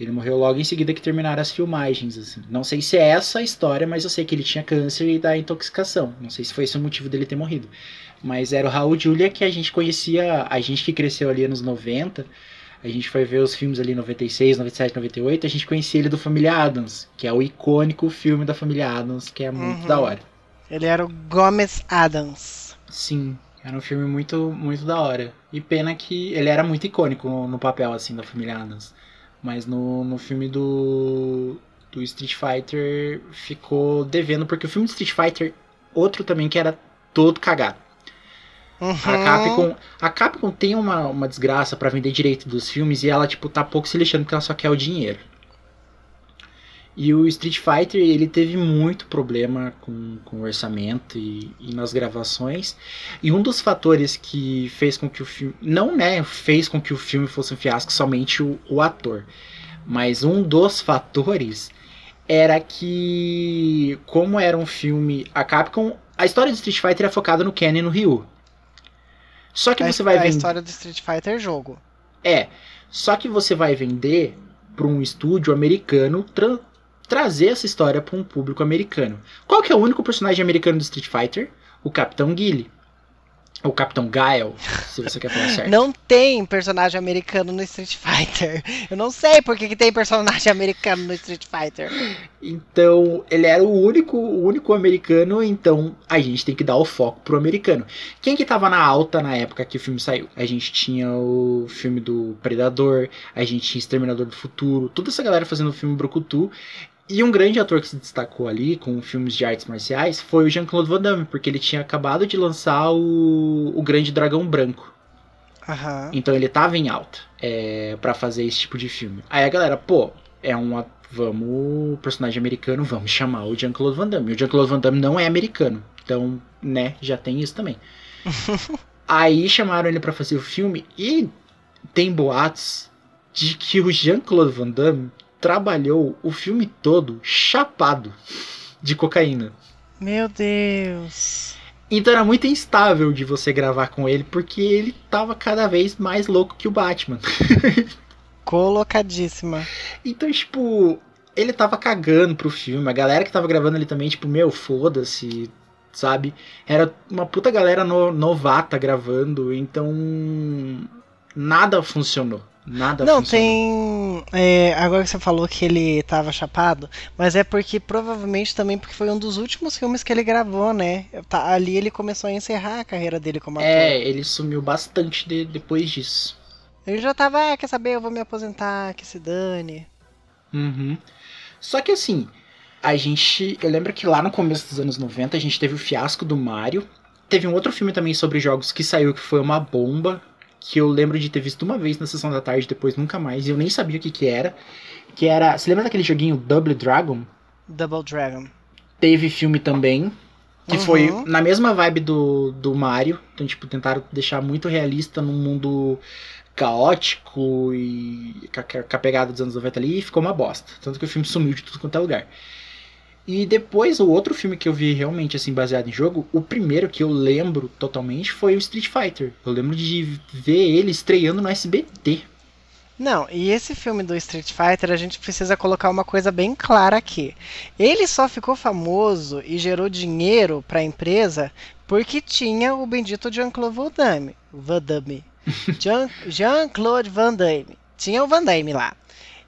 Ele morreu logo em seguida que terminaram as filmagens, assim. Não sei se é essa a história, mas eu sei que ele tinha câncer e da intoxicação. Não sei se foi esse o motivo dele ter morrido. Mas era o Raul Julia que a gente conhecia, a gente que cresceu ali nos 90, a gente foi ver os filmes ali em 96, 97, 98, a gente conhecia ele do Família Adams, que é o icônico filme da Família Adams, que é muito Uhum. da hora. Ele era o Gomez Adams. Sim, era um filme muito, muito da hora. E pena que ele era muito icônico no, no papel, assim, da Família Adams. Mas no, no filme do, do Street Fighter ficou devendo, porque o filme do Street Fighter, outro também que era todo cagado. A Uhum. Capcom, a Capcom tem uma, uma desgraça pra vender direito dos filmes e ela, tipo, tá pouco se lixando porque ela só quer o dinheiro. E o Street Fighter, ele teve muito problema com, com o orçamento e, e nas gravações. E um dos fatores que fez com que o filme. Não, né? Fez com que o filme fosse um fiasco somente o, o ator. Mas um dos fatores era que, como era um filme. A Capcom. A história do Street Fighter é focada no Ken e no Ryu. Só que A- você vai a vender. história do Street Fighter jogo. É. Só que você vai vender para um estúdio americano trazer essa história para um público americano. Qual que é o único personagem americano do Street Fighter? O Capitão Guile. Ou Capitão Guile, se você quer falar certo. Não tem personagem americano no Street Fighter. Eu não sei por que, que tem personagem americano no Street Fighter. Então, ele era o único, o único americano, então a gente tem que dar o foco pro americano. Quem que tava na alta na época que o filme saiu? A gente tinha o filme do Predador, a gente tinha Exterminador do Futuro, toda essa galera fazendo o filme Brucutu. E um grande ator que se destacou ali com filmes de artes marciais foi o Jean-Claude Van Damme, porque ele tinha acabado de lançar o, o Grande Dragão Branco. Aham. Então ele tava em alta é, para fazer esse tipo de filme. Aí a galera, pô, é um. Vamos. Personagem americano, vamos chamar o Jean-Claude Van Damme. O Jean-Claude Van Damme não é americano. Então, né, já tem isso também. <laughs> Aí chamaram ele pra fazer o filme e tem boatos de que o Jean-Claude Van Damme trabalhou o filme todo chapado de cocaína. Meu Deus. Então era muito instável de você gravar com ele, porque ele tava cada vez mais louco que o Batman. <laughs> Colocadíssima. Então, tipo, ele tava cagando pro filme. A galera que tava gravando ali também, tipo, meu, foda-se, sabe? Era uma puta galera no- novata gravando, então. Nada funcionou. Nada Não, funcionou. tem. é, agora que você falou que ele tava chapado, mas é porque provavelmente também porque foi um dos últimos filmes que ele gravou, né? Tá, ali ele começou a encerrar a carreira dele como ator. É, ele sumiu bastante de- depois disso. Ele já tava, ah, quer saber, eu vou me aposentar, que se dane. Uhum. Só que assim, a gente. Eu lembro que lá no começo dos anos 90 a gente teve o fiasco do Mario. Teve um outro filme também sobre jogos que saiu que foi uma bomba. Que eu lembro de ter visto uma vez na sessão da tarde, depois nunca mais. E eu nem sabia o que, que era. Que era. Você lembra daquele joguinho Double Dragon? Double Dragon. Teve filme também. Que Uhum. foi na mesma vibe do, do Mario. Então, tipo, tentaram deixar muito realista num mundo caótico e com a, pegada dos anos 90 ali e ficou uma bosta. Tanto que o filme sumiu de tudo quanto é lugar. E depois, o outro filme que eu vi realmente assim baseado em jogo, o primeiro que eu lembro totalmente foi o Street Fighter. Eu lembro de ver ele estreando no SBT. Não, e esse filme do Street Fighter, a gente precisa colocar uma coisa bem clara aqui. Ele só ficou famoso e gerou dinheiro para a empresa porque tinha o bendito Jean-Claude Van Damme. Van Damme. <laughs> Jean- Jean-Claude Van Damme. Tinha o Van Damme lá.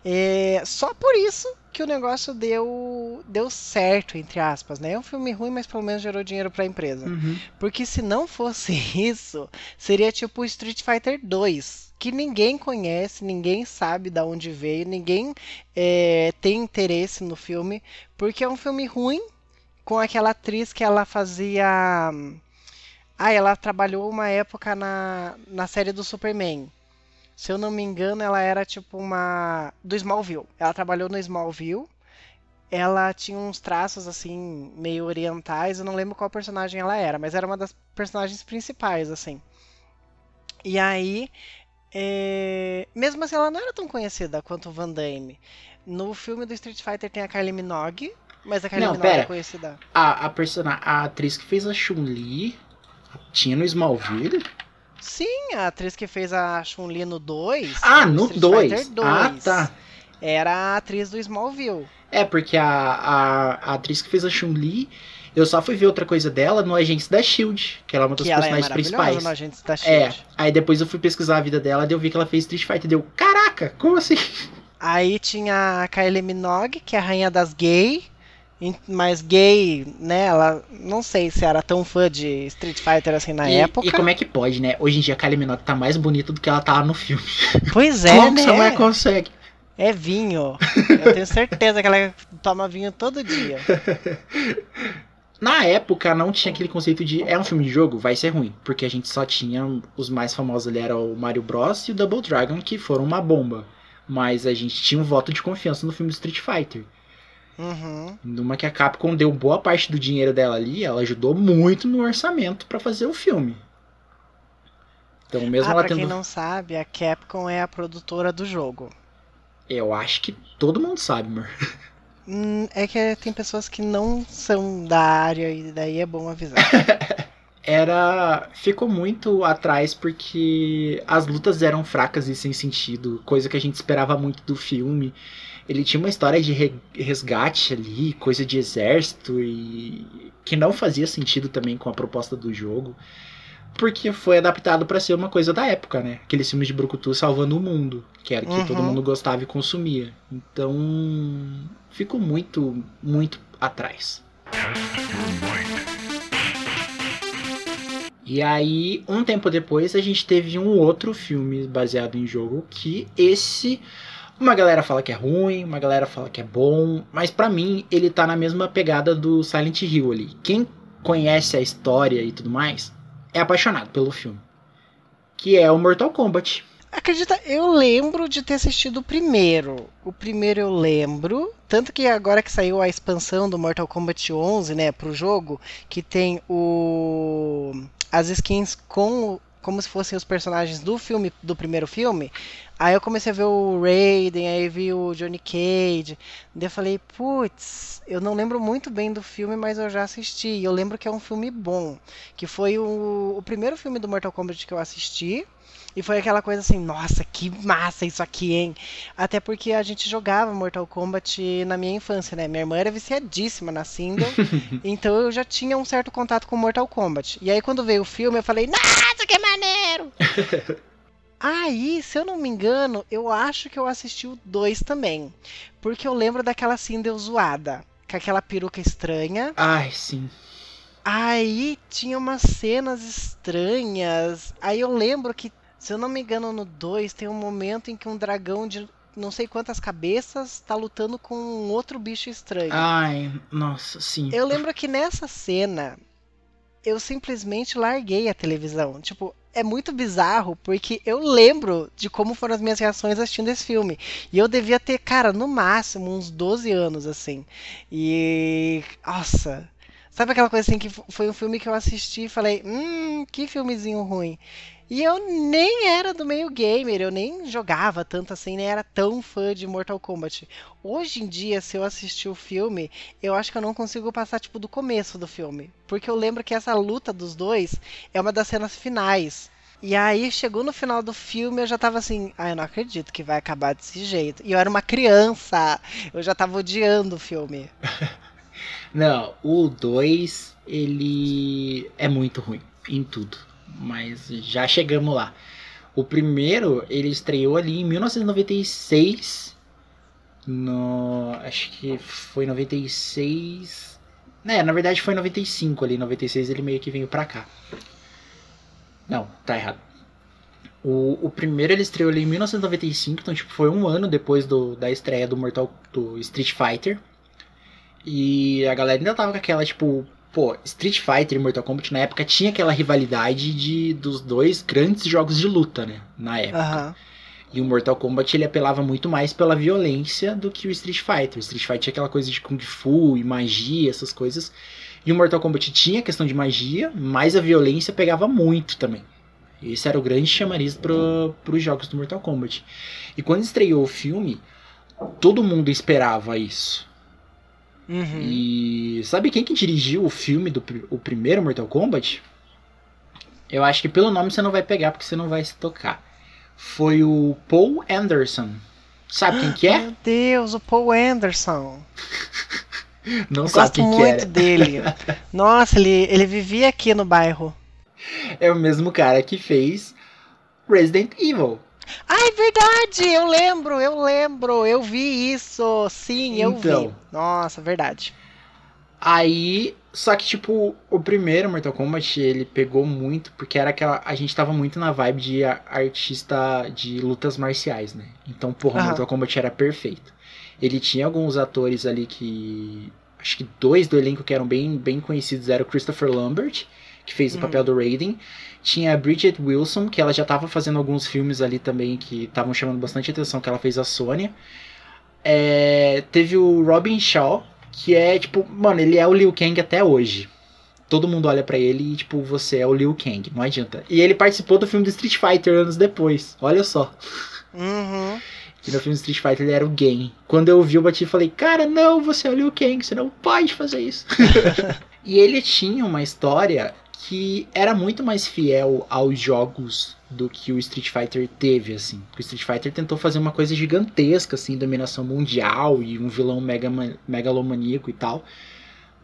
É, só por isso que o negócio deu, deu certo, entre aspas. Né? É um filme ruim, mas pelo menos gerou dinheiro para a empresa. Porque se não fosse <laughs> isso, seria tipo o Street Fighter 2, que ninguém conhece, ninguém sabe de onde veio, ninguém é, tem interesse no filme, porque é um filme ruim com aquela atriz que ela fazia. Ah, ela trabalhou uma época na, na série do Superman. Se eu não me engano, ela era tipo uma. Do Smallville. Ela trabalhou no Smallville. Ela tinha uns traços assim, meio orientais. Eu não lembro qual personagem ela era, mas era uma das personagens principais, assim. E aí. é, Mesmo assim, ela não era tão conhecida quanto o Van Damme. No filme do Street Fighter tem a Kylie Minogue, mas a Kylie Não, Minogue é pera. conhecida. A, a, persona, a atriz que fez a Chun-Li tinha no Smallville? Sim, a atriz que fez a Chun-Li no 2. Ah, no Street 2. Fighter Ah, 2, tá. Era a atriz do Smallville. É, porque a, a, a atriz que fez a Chun-Li, eu só fui ver outra coisa dela no Agentes da Shield, que ela é uma das Que ela é personagens maravilhosa principais. no Agentes da É, Shield. aí depois eu fui pesquisar a vida dela e eu vi que ela fez Street Fighter. Deu, caraca, como assim? Aí tinha a Kylie Minogue, que é a rainha das gay. Mas gay, né? Ela não sei se era tão fã de Street Fighter assim na e, época. e como é que pode, né? Hoje em dia a Kylie Minogue tá mais bonita do que ela tá no filme. Pois é, como que né? essa mulher consegue? É vinho. Eu tenho certeza que ela toma vinho todo dia. <laughs> Na época não tinha aquele conceito de é um filme de jogo, vai ser ruim. Porque a gente só tinha os mais famosos ali, era o Mario Bros e o Double Dragon, que foram uma bomba. Mas a gente tinha um voto de confiança no filme Street Fighter. Uhum. Numa que a Capcom deu boa parte do dinheiro dela ali, ela ajudou muito no orçamento pra fazer o filme. Então, mesmo ah, ela pra tendo. quem não sabe, a Capcom é a produtora do jogo. Eu acho que todo mundo sabe, amor. Hum, é que tem pessoas que não são da área e daí é bom avisar. <laughs> Era. Ficou muito atrás porque as lutas eram fracas e sem sentido, coisa que a gente esperava muito do filme. Ele tinha uma história de re- resgate ali, coisa de exército e que não fazia sentido também com a proposta do jogo. Porque foi adaptado pra ser uma coisa da época, né? Aqueles filmes de Brucutu salvando o mundo, que era o que Uhum. todo mundo gostava e consumia. Então, ficou muito, muito atrás. E aí, um tempo depois, a gente teve um outro filme baseado em jogo que esse uma galera fala que é ruim, uma galera fala que é bom, mas pra mim ele tá na mesma pegada do Silent Hill ali. Quem conhece a história e tudo mais é apaixonado pelo filme, que é o Mortal Kombat. Acredita, eu lembro de ter assistido o primeiro. O primeiro eu lembro. Tanto que agora que saiu a expansão do Mortal Kombat 11, né, pro jogo, que tem o as skins com como se fossem os personagens do filme do primeiro filme. Aí eu comecei a ver o Raiden, aí vi o Johnny Cage. Daí eu falei, putz, eu não lembro muito bem do filme, mas eu já assisti. E eu lembro que é um filme bom. Que foi o, o primeiro filme do Mortal Kombat que eu assisti. E foi aquela coisa assim, nossa, que massa isso aqui, hein? Até porque a gente jogava Mortal Kombat na minha infância, né? Minha irmã era viciadíssima na Sindel, <laughs> então eu já tinha um certo contato com Mortal Kombat. E aí quando veio o filme, eu falei, nossa, que maneiro! <laughs> Aí, se eu não me engano, eu acho que eu assisti o 2 também. Porque eu lembro daquela Sindel zoada, com aquela peruca estranha. Ai, sim. Aí tinha umas cenas estranhas. Aí eu lembro que, se eu não me engano, no 2 tem um momento em que um dragão de não sei quantas cabeças tá lutando com um outro bicho estranho. Ai, nossa, sim. Eu lembro que nessa cena eu simplesmente larguei a televisão. Tipo, é muito bizarro porque eu lembro de como foram as minhas reações assistindo esse filme. E eu devia ter, cara, no máximo uns 12 anos assim. E nossa, Sabe aquela coisa assim que foi um filme que eu assisti e falei, hum, que filmezinho ruim. E eu nem era do meio gamer, eu nem jogava tanto assim, nem era tão fã de Mortal Kombat. Hoje em dia, se eu assistir o filme, eu acho que eu não consigo passar, tipo, do começo do filme. Porque eu lembro que essa luta dos dois é uma das cenas finais. E aí, chegou no final do filme, eu já tava assim, ah, eu não acredito que vai acabar desse jeito. E eu era uma criança, eu já tava odiando o filme. <laughs> Não, o 2, ele é muito ruim em tudo. Mas já chegamos lá. O primeiro, ele estreou ali em 1996. No. Acho que foi 96. É, na verdade foi 95 ali. 96 ele meio que veio pra cá. Não, tá errado. O, o primeiro ele estreou ali em 1995, então tipo, foi um ano depois do, da estreia do Mortal do Street Fighter. E a galera ainda tava com aquela, tipo, pô, Street Fighter e Mortal Kombat na época tinha aquela rivalidade de, dos dois grandes jogos de luta, né? Na época. Aham. E o Mortal Kombat ele apelava muito mais pela violência do que o Street Fighter. O Street Fighter tinha aquela coisa de Kung Fu e magia, essas coisas. E o Mortal Kombat tinha a questão de magia, mas a violência pegava muito também. Esse era o grande chamariz pro, pros jogos do Mortal Kombat. E quando estreou o filme, todo mundo esperava isso. Uhum. E sabe quem que dirigiu o filme do o primeiro Mortal Kombat? Eu acho que pelo nome você não vai pegar porque você não vai se tocar. Foi o Paul Anderson. Sabe quem que é? Meu Deus, o Paul Anderson. <laughs> Não Eu sabe gosto quem que muito era. dele. <laughs> Nossa, ele, ele vivia aqui no bairro. É o mesmo cara que fez Resident Evil. Ah, é verdade! Eu lembro, eu lembro, eu vi isso. Sim, eu vi. Então. Nossa, verdade. Aí, só que tipo, o primeiro Mortal Kombat, ele pegou muito, porque era aquela. A gente tava muito na vibe de artista de lutas marciais, né? Então, porra, Aham. Mortal Kombat era perfeito. Ele tinha alguns atores ali que. acho que dois do elenco que eram bem, bem conhecidos era o Christopher Lambert, que fez o Uhum. papel do Raiden. Tinha a Bridget Wilson, que ela já tava fazendo alguns filmes ali também que estavam chamando bastante atenção, que ela fez a Sônia. É, teve o Robin Shaw, que é tipo, mano, ele é o Liu Kang até hoje. Todo mundo olha pra ele e, tipo, você é o Liu Kang, não adianta. E ele participou do filme do Street Fighter anos depois, olha só. Uhum. Que no filme Street Fighter ele era o Gen. Quando eu vi o bati, falei, cara, não, você é o Liu Kang, você não pode fazer isso. <laughs> e ele tinha uma história que era muito mais fiel aos jogos do que o Street Fighter teve, assim. O Street Fighter tentou fazer uma coisa gigantesca, assim, dominação mundial e um vilão mega, megalomaníaco e tal.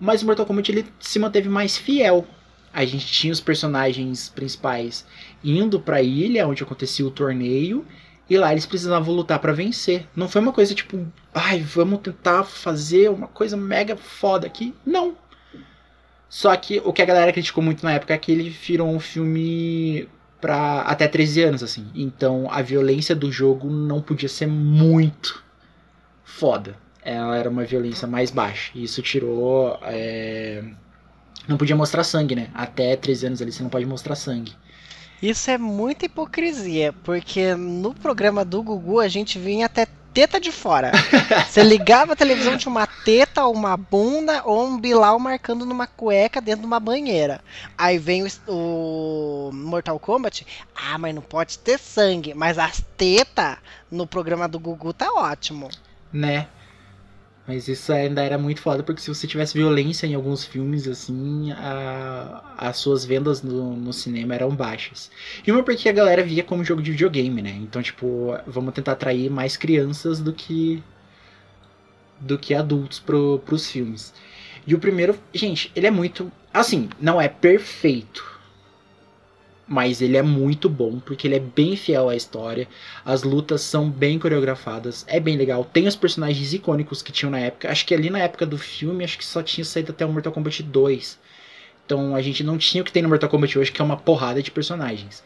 Mas o Mortal Kombat ele se manteve mais fiel. A gente tinha os personagens principais indo pra ilha onde acontecia o torneio e lá eles precisavam lutar pra vencer. Não foi uma coisa tipo, ai, vamos tentar fazer uma coisa mega foda aqui. Não. Só que o que a galera criticou muito na época é que ele virou um filme pra até 13 anos, assim. Então a violência do jogo não podia ser muito foda. Ela era uma violência mais baixa. E isso tirou. é, Não podia mostrar sangue, né? Até 13 anos ali você não pode mostrar sangue. Isso é muita hipocrisia, porque no programa do Gugu a gente vinha até teta de fora. Você ligava a televisão, tinha uma teta, uma bunda ou um bilau marcando numa cueca dentro de uma banheira. Aí vem o, o Mortal Kombat, ah, mas não pode ter sangue. Mas as tetas no programa do Gugu tá ótimo. né? Mas isso ainda era muito foda, porque se você tivesse violência em alguns filmes, assim, a- as suas vendas no, no cinema eram baixas. E uma porque a galera via como jogo de videogame, né? Então, tipo, vamos tentar atrair mais crianças do que do que adultos pro, pros filmes. E o primeiro, gente, ele é muito. Assim, não é perfeito. Mas ele é muito bom, porque ele é bem fiel à história. As lutas são bem coreografadas, é bem legal. Tem os personagens icônicos que tinham na época. Acho que ali na época do filme, acho que só tinha saído até o Mortal Kombat 2. Então a gente não tinha o que tem no Mortal Kombat hoje, que é uma porrada de personagens.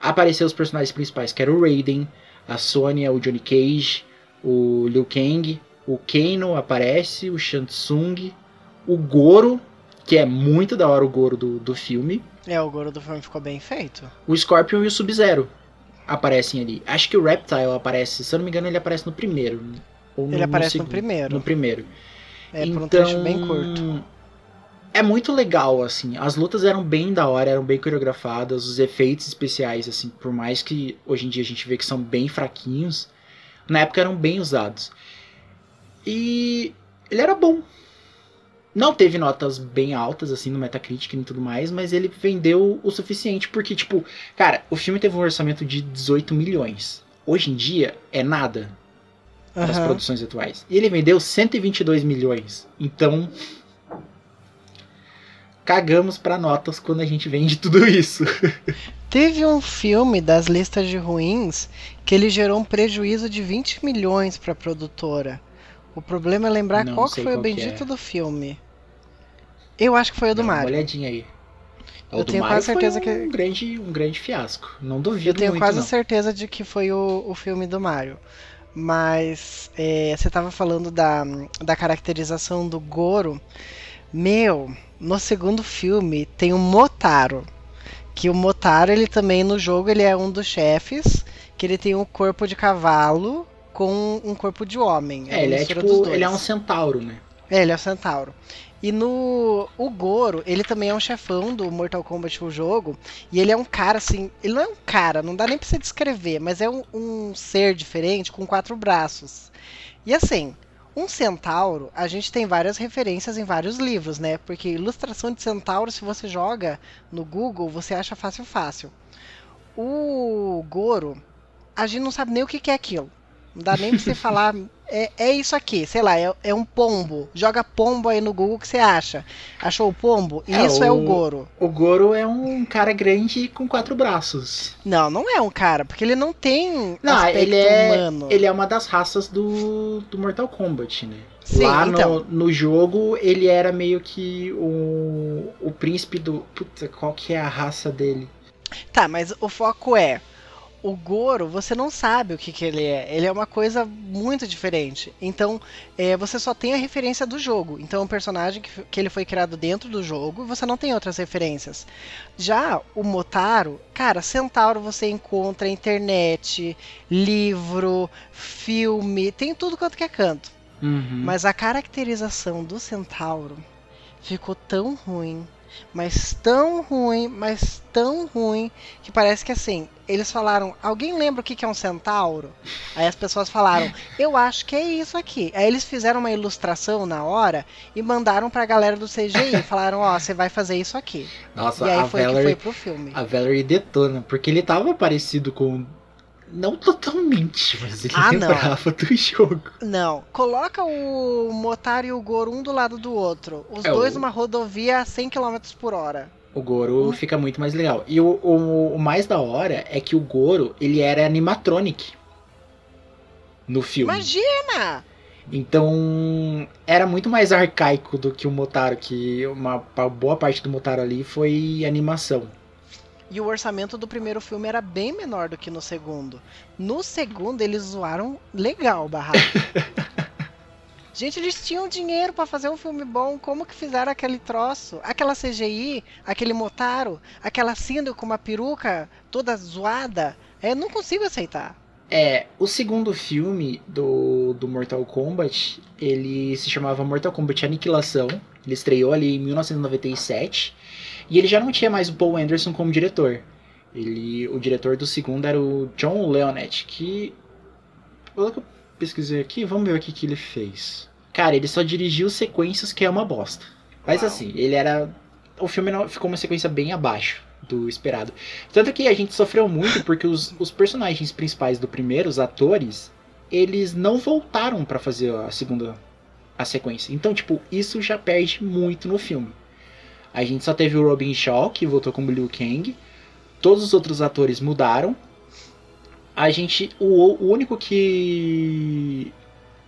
Apareceu os personagens principais, que era o Raiden, a Sonya, o Johnny Cage, o Liu Kang, o Kano aparece, o Shang Tsung, o Goro, que é muito da hora o Goro do, do filme. É, o Goro do filme ficou bem feito. O Scorpion e o Sub-Zero aparecem ali. Acho que o Reptile aparece, se eu não me engano, ele aparece no primeiro. ou Ele aparece no segundo. primeiro. No primeiro. É, por um Então, trecho bem curto. É muito legal, assim. As lutas eram bem da hora, eram bem coreografadas. Os efeitos especiais, assim, por mais que hoje em dia a gente vê que são bem fraquinhos, na época eram bem usados. E ele era bom. Não teve notas bem altas, assim, no Metacritic e tudo mais, mas ele vendeu o suficiente, porque, tipo, cara, o filme teve um orçamento de 18 milhões. Hoje em dia é nada para as Aham. produções atuais. E ele vendeu 122 milhões. Então. Cagamos pra notas quando a gente vende tudo isso. <laughs> Teve um filme das listas de ruins que ele gerou um prejuízo de 20 milhões pra produtora. O problema é lembrar Não qual que foi o qual que bendito é. do filme. Eu acho que foi o do Dá uma Mario. olhadinha aí. Eu O do tenho Mario quase certeza um que- grande, um grande fiasco. Não duvido Eu tenho muito, quase não. certeza de que foi o, o filme do Mario. Mas é, você tava falando da, da caracterização do Goro. Meu, no segundo filme tem o Motaro. Que o Motaro, ele também no jogo, ele é um dos chefes. Que ele tem um corpo de cavalo com um corpo de homem. É, ele é tipo. Ele é um centauro, né? É, ele é o Centauro. E no o Goro, ele também é um chefão do Mortal Kombat o jogo, e ele é um cara assim, ele não é um cara, não dá nem pra você descrever, mas é um, um ser diferente com quatro braços. E assim, um centauro, a gente tem várias referências em vários livros, né? Porque ilustração de centauro, se você joga no Google, você acha fácil fácil. O Goro, a gente não sabe nem o que é aquilo. Não dá nem pra você falar. É, é isso aqui, sei lá, é, é um pombo. Joga pombo aí no Google, que você acha? Achou o pombo? É, Isso é o o- Goro. O Goro é um cara grande com quatro braços. Não, não é um cara, porque ele não tem Não, ele é, humano. ele é uma das raças do, do Mortal Kombat, né? Sim, Lá então. no, no jogo, ele era meio que o, o príncipe do. Puta, qual que é a raça dele? Tá, mas o foco é. O Goro, você não sabe o que, que ele é. Ele é uma coisa muito diferente. Então, é, você só tem a referência do jogo. Então, é um personagem que, que ele foi criado dentro do jogo e você não tem outras referências. Já o Motaro, cara, Centauro você encontra internet, livro, filme, tem tudo quanto que é canto. Uhum. Mas a caracterização do centauro ficou tão ruim, mas tão ruim, mas tão ruim, que parece que assim, eles falaram, alguém lembra o que que é um centauro? Aí as pessoas falaram, <laughs> eu acho que é isso aqui. Aí eles fizeram uma ilustração na hora e mandaram pra galera do CGI, <laughs> falaram, ó, você vai fazer isso aqui. Nossa, e aí a foi que Valerie, foi pro filme. a Valerie detona, porque ele tava parecido com. Não totalmente, mas ele Ah, não. lembrava do jogo. Não, coloca o Motaro e o Goro um do lado do outro. Os É, dois o- numa rodovia a 100 km por hora. O Goro fica muito mais legal. E o, o, o mais da hora é que o Goro, ele era animatronic no filme. Imagina! Então, era muito mais arcaico do que o Motaro, que uma, uma boa parte do Motaro ali foi animação. E o orçamento do primeiro filme era bem menor do que no segundo. No segundo, eles zoaram legal o barraco. <laughs> Gente, eles tinham dinheiro pra fazer um filme bom. Como que fizeram aquele troço? Aquela CGI, aquele Motaro, aquela Cinder com uma peruca toda zoada. Eu não consigo aceitar. É, o segundo filme do, do Mortal Kombat, ele se chamava Mortal Kombat Aniquilação. Ele estreou ali em 1997. E ele já não tinha mais o Paul Anderson como diretor. Ele, o diretor do segundo era o John Leonetti, que... Pelo que eu pesquisei aqui, vamos ver o que, que ele fez. Cara, ele só dirigiu sequências que é uma bosta. Mas Uau. assim, ele era... O filme não, ficou uma sequência bem abaixo do esperado. Tanto que a gente sofreu muito porque os, <laughs> os personagens principais do primeiro, os atores, eles não voltaram pra fazer a segunda a sequência. Então, tipo, isso já perde muito no filme. A gente só teve o Robin Shaw, que voltou como Liu Kang. Todos os outros atores mudaram. A gente. O, o único que.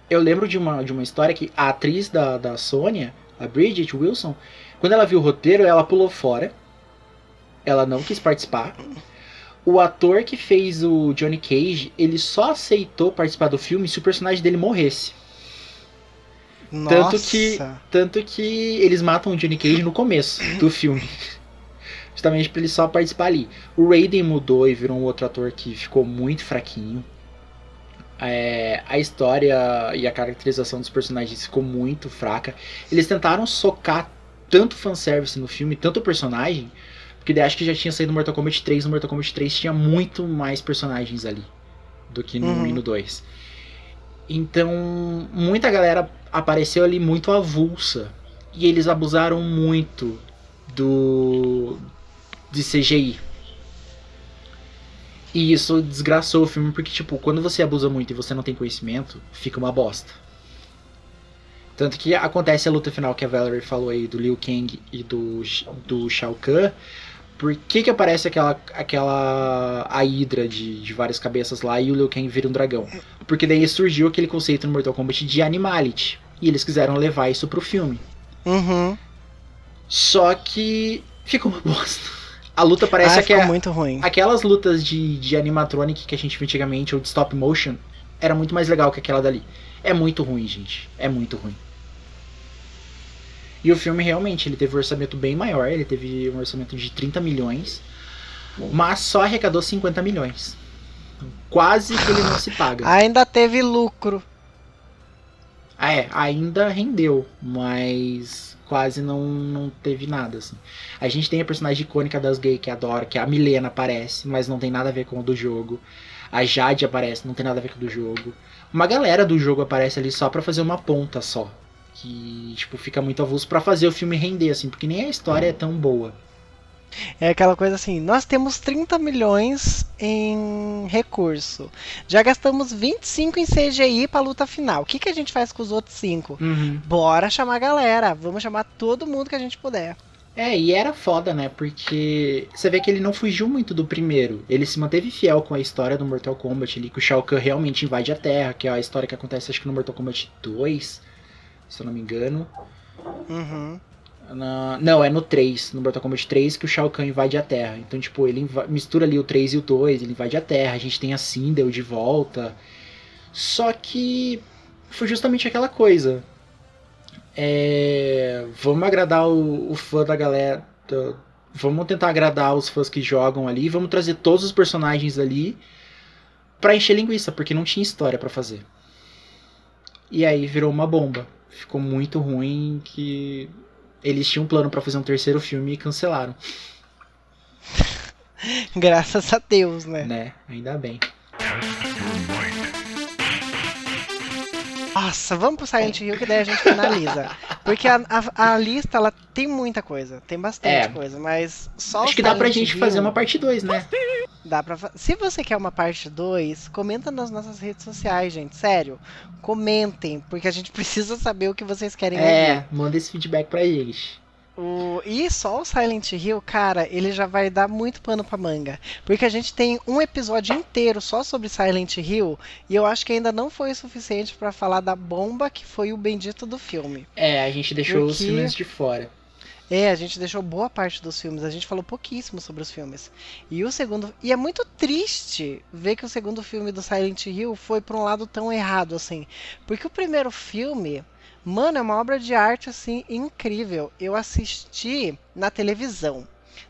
Eu lembro de uma, de uma história que a atriz da, da Sônia, a Bridget Wilson, quando ela viu o roteiro, ela pulou fora. Ela não quis participar. O ator que fez o Johnny Cage, ele só aceitou participar do filme se o personagem dele morresse. Nossa. Tanto que, tanto que eles matam o Johnny Cage no começo do filme. <laughs> Justamente pra ele só participar ali. O Raiden mudou e virou um outro ator que ficou muito fraquinho. É, a história e a caracterização dos personagens ficou muito fraca. Eles tentaram socar tanto fanservice no filme, tanto personagem, porque daí acho que já tinha saído no Mortal Kombat 3. No Mortal Kombat 3 tinha muito mais personagens ali do que no Uhum. 1 e no 2. Então, muita galera apareceu ali muito avulsa. E eles abusaram muito do de CGI. E isso desgraçou o filme porque tipo, quando você abusa muito e você não tem conhecimento, fica uma bosta. Tanto que acontece a luta final que a Valerie falou aí do Liu Kang e do do Shao Kahn. Por que que aparece aquela aquela a hidra de, de várias cabeças lá e o Liu Kang vira um dragão? Porque daí surgiu aquele conceito no Mortal Kombat de animality. E eles quiseram levar isso pro filme. Uhum. Só que ficou uma bosta. A luta parece ah, é, muito ruim. aquelas lutas de, de animatronic que a gente viu antigamente, ou de stop motion, era muito mais legal que aquela dali. É muito ruim, gente. É muito ruim. E o filme realmente, ele teve um orçamento bem maior, ele teve um orçamento de 30 milhões, mas só arrecadou 50 milhões. Quase que ele não se paga. Ainda teve lucro. Ah, é, ainda rendeu, mas quase não, não teve nada, assim. A gente tem a personagem icônica das gays que adora, que é a Milena aparece, mas não tem nada a ver com o do jogo. A Jade aparece, não tem nada a ver com o do jogo. Uma galera do jogo aparece ali só pra fazer uma ponta só. Que, tipo, fica muito avulso pra fazer o filme render, assim, porque nem a história é tão boa. É aquela coisa assim, nós temos 30 milhões em recurso. Já gastamos 25 em CGI pra luta final. O que, que a gente faz com os outros 5? Uhum. Bora chamar a galera. Vamos chamar todo mundo que a gente puder. É, e era foda, né? Porque você vê que ele não fugiu muito do primeiro. Ele se manteve fiel com a história do Mortal Kombat ali, que o Shao Kahn realmente invade a Terra, que é a história que acontece acho que no Mortal Kombat 2, se eu não me engano. Uhum. Na- Não, é no 3, no Mortal Kombat 3, que o Shao Kahn invade a Terra. Então, tipo, ele inva- mistura ali o 3 e o 2, ele invade a Terra, a gente tem a Sindel de volta. Só que foi justamente aquela coisa. É, Vamos agradar o, o fã da galera. do- Vamos tentar agradar os fãs que jogam ali, vamos trazer todos os personagens ali pra encher linguiça, porque não tinha história pra fazer. E aí virou uma bomba. Ficou muito ruim que eles tinham um plano pra fazer um terceiro filme e cancelaram, <laughs> Graças a Deus, né? né? Ainda bem. Nossa, vamos pro Silent Hill que daí a gente finaliza. Porque a, a, a lista, ela tem muita coisa. Tem bastante É. coisa, mas só Acho que dá pra gente Hill fazer uma parte 2, né? Dá pra Se você quer uma parte 2, comenta nas nossas redes sociais, gente. Sério. Comentem, porque a gente <laughs> precisa saber o que vocês querem ouvir. É, manda esse feedback pra gente. O... E só o Silent Hill, cara, ele já vai dar muito pano pra manga. Porque a gente tem um episódio inteiro só sobre Silent Hill e eu acho que ainda não foi o suficiente pra falar da bomba que foi o bendito do filme. É, a gente deixou os Porque- filmes de fora. É, a gente deixou boa parte dos filmes, a gente falou pouquíssimo sobre os filmes. E o segundo. E é muito triste ver que o segundo filme do Silent Hill foi pra um lado tão errado, assim. Porque o primeiro filme, mano, é uma obra de arte, assim, incrível. Eu assisti na televisão.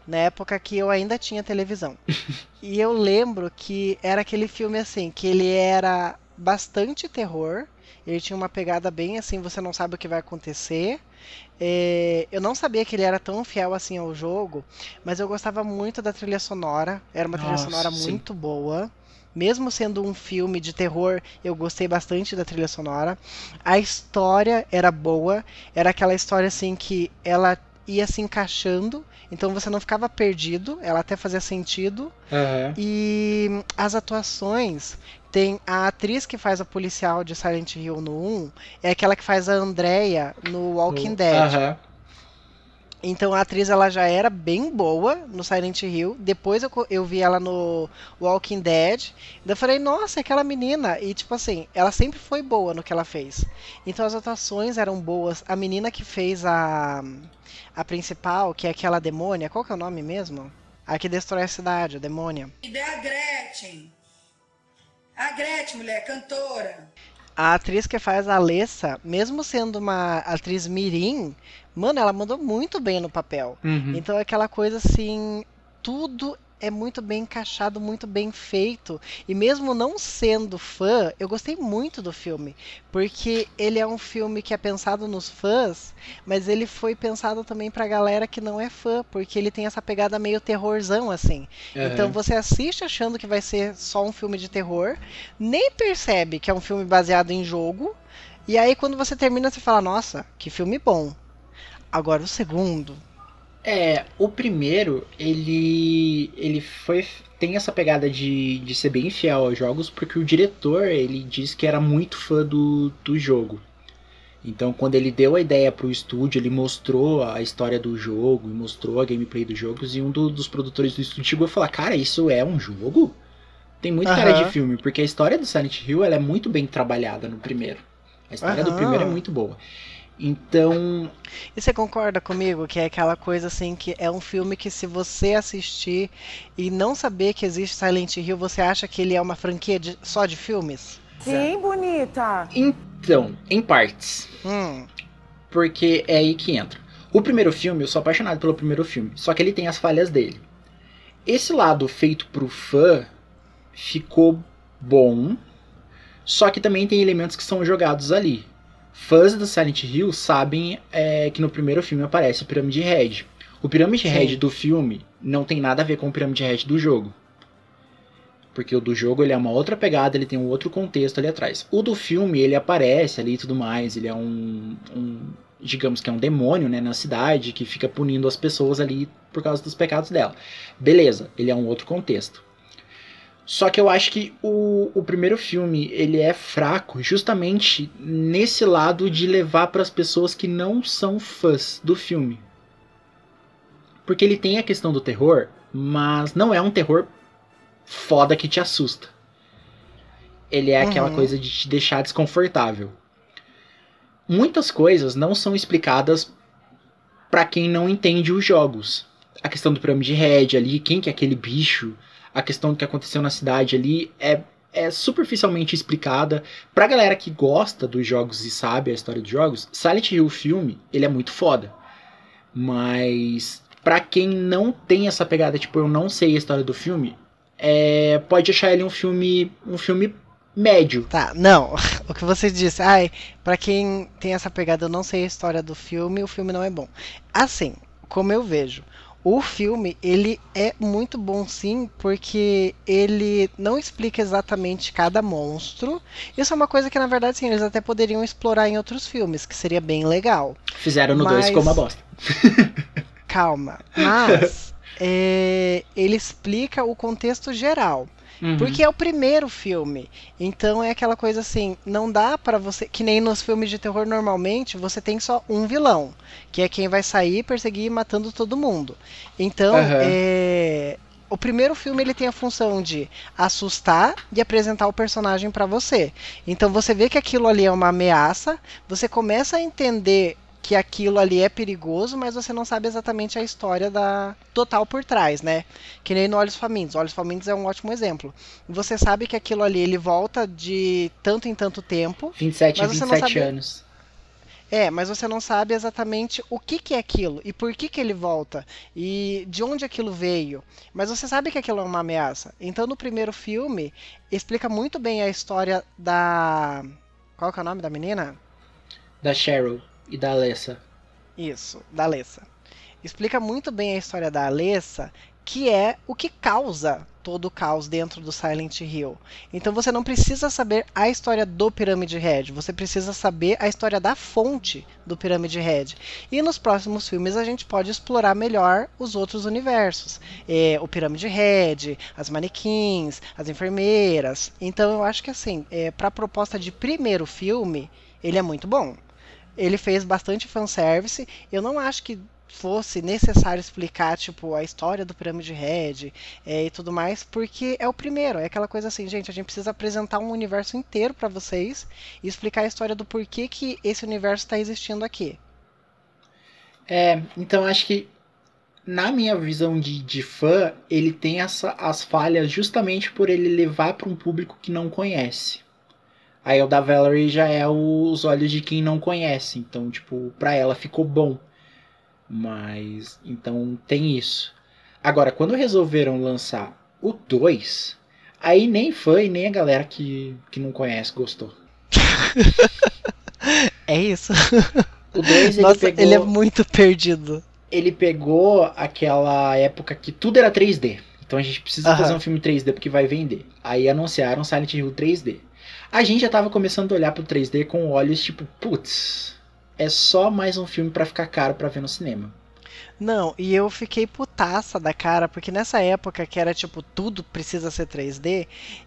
Na época que eu ainda tinha televisão. <laughs> e eu lembro que era aquele filme assim, que ele era bastante terror. Ele tinha uma pegada bem assim, você não sabe o que vai acontecer. É, eu não sabia que ele era tão fiel assim ao jogo, mas eu gostava muito da trilha sonora. Era uma trilha Nossa, sonora sim. muito boa. Mesmo sendo um filme de terror, eu gostei bastante da trilha sonora. A história era boa, era aquela história assim que ela ia se encaixando, então você não ficava perdido, ela até fazia sentido. Aham. E as atuações tem a atriz que faz a policial de Silent Hill no 1, é aquela que faz a Andrea no Walking No- Dead. Aham. Então a atriz ela já era bem boa no Silent Hill. Depois eu, eu vi ela no Walking Dead. Daí eu falei, nossa, é aquela menina. E tipo assim, ela sempre foi boa no que ela fez. Então as atuações eram boas. A menina que fez a, a principal, que é aquela demônia, qual que é o nome mesmo? A que destrói a cidade, a demônia. ideia é a Gretchen. A Gretchen, mulher, cantora. A atriz que faz a Alessa, mesmo sendo uma atriz mirim, mano, ela mandou muito bem no papel. Uhum. Então é aquela coisa assim, tudo é muito bem encaixado, muito bem feito. E mesmo não sendo fã, eu gostei muito do filme, porque ele é um filme que é pensado nos fãs, mas ele foi pensado também pra galera que não é fã, porque ele tem essa pegada meio terrorzão assim. Então Aham. você assiste achando que vai ser só um filme de terror, nem percebe que é um filme baseado em jogo, e aí quando você termina você fala, nossa, que filme bom. Agora o segundo, É, o primeiro, ele ele foi tem essa pegada de, de ser bem fiel aos jogos, porque o diretor, ele disse que era muito fã do, do jogo. Então, quando ele deu a ideia pro estúdio, ele mostrou a história do jogo, e mostrou a gameplay dos jogos, e um do- dos produtores do estúdio chegou a falar, cara, isso é um jogo? Tem muito cara Aham. de filme, porque a história do Silent Hill, ela é muito bem trabalhada no primeiro. A história do primeiro é muito boa. Então, E você concorda comigo que é aquela coisa assim que é um filme que se você assistir e não saber que existe Silent Hill, você acha que ele é uma franquia de- só de filmes? Sim, bonita. então, em partes. Hum, Porque é aí que entra. O primeiro filme, eu sou apaixonado pelo primeiro filme, só que ele tem as falhas dele. Esse lado feito pro fã ficou bom, só que também tem elementos que são jogados ali. Fãs do Silent Hill sabem é, que no primeiro filme aparece o Pyramid Head. O Pyramid Sim. Head do filme não tem nada a ver com o Pyramid Head do jogo. Porque o do jogo ele é uma outra pegada, ele tem um outro contexto ali atrás. O do filme ele aparece ali e tudo mais, ele é um, um digamos que é um demônio, né, na cidade que fica punindo as pessoas ali por causa dos pecados dela. Beleza, ele é um outro contexto. Só que eu acho que o, o primeiro filme ele é fraco justamente nesse lado de levar para as pessoas que não são fãs do filme. Porque ele tem a questão do terror, mas não é um terror foda que te assusta. Ele é aquela Uhum. coisa de te deixar desconfortável. Muitas coisas não são explicadas pra quem não entende os jogos. A questão do Pyramid Head ali, quem que é aquele bicho, a questão que aconteceu na cidade ali é, é superficialmente explicada. Pra galera que gosta dos jogos e sabe a história dos jogos, Silent Hill filme, ele é muito foda. Mas pra quem não tem essa pegada, tipo, eu não sei a história do filme, é, pode achar ele um filme um filme médio. Tá, não. <laughs> O que você disse, ai, pra quem tem essa pegada, eu não sei a história do filme, o filme não é bom. Assim, como eu vejo, o filme, ele é muito bom sim, porque ele não explica exatamente cada monstro. Isso é uma coisa que, na verdade, sim, eles até poderiam explorar em outros filmes, que seria bem legal. Fizeram no 2 Mas- ficou uma bosta. <laughs> Calma. Mas é, ele explica o contexto geral. Uhum. Porque é o primeiro filme. Então é aquela coisa assim, não dá pra você, que nem nos filmes de terror normalmente, você tem só um vilão, que é quem vai sair perseguir e matando todo mundo. Então, Aham. é, o primeiro filme ele tem a função de assustar e apresentar o personagem pra você. Então você vê que aquilo ali é uma ameaça, você começa a entender que aquilo ali é perigoso, mas você não sabe exatamente a história da total por trás, né? Que nem no Olhos Famintos. Olhos Famintos é um ótimo exemplo. Você sabe que aquilo ali ele volta de tanto em tanto tempo. 27, Mas você não 27 sabe- anos. É, mas você não sabe exatamente o que, que é aquilo e por que, que ele volta e de onde aquilo veio. Mas você sabe que aquilo é uma ameaça. Então no primeiro filme explica muito bem a história da. Qual que é o nome da menina? Da Cheryl e da Alessa. Isso, da Alessa. Explica muito bem a história da Alessa, que é o que causa todo o caos dentro do Silent Hill. Então você não precisa saber a história do Pyramid Head, você precisa saber a história da fonte do Pyramid Head. E nos próximos filmes a gente pode explorar melhor os outros universos. É, o Pyramid Head, as manequins, as enfermeiras. Então eu acho que assim, é, para a proposta de primeiro filme, ele é muito bom ele fez bastante fanservice. Eu não acho que fosse necessário explicar, tipo, a história do Pyramid Head é, e tudo mais, porque é o primeiro. É aquela coisa assim, gente, a gente precisa apresentar um universo inteiro pra vocês e explicar a história do porquê que esse universo tá existindo aqui. É, então acho que na minha visão de, de fã, ele tem essa, as falhas justamente por ele levar para um público que não conhece. Aí o da Valerie já é os olhos de quem não conhece, então tipo, pra ela ficou bom. Mas então tem isso. Agora, quando resolveram lançar o 2, aí nem fã e nem a galera que, que não conhece gostou. <laughs> É isso. O 2 ele Nossa, pegou ele é muito perdido. ele pegou aquela época que tudo era 3D. Então a gente precisa Aham. fazer um filme 3D porque vai vender. Aí anunciaram Silent Hill 3D. A gente já tava começando a olhar pro 3D com olhos tipo, putz, é só mais um filme pra ficar caro pra ver no cinema. Não, e eu fiquei putaça da cara, porque nessa época que era tipo, tudo precisa ser 3D,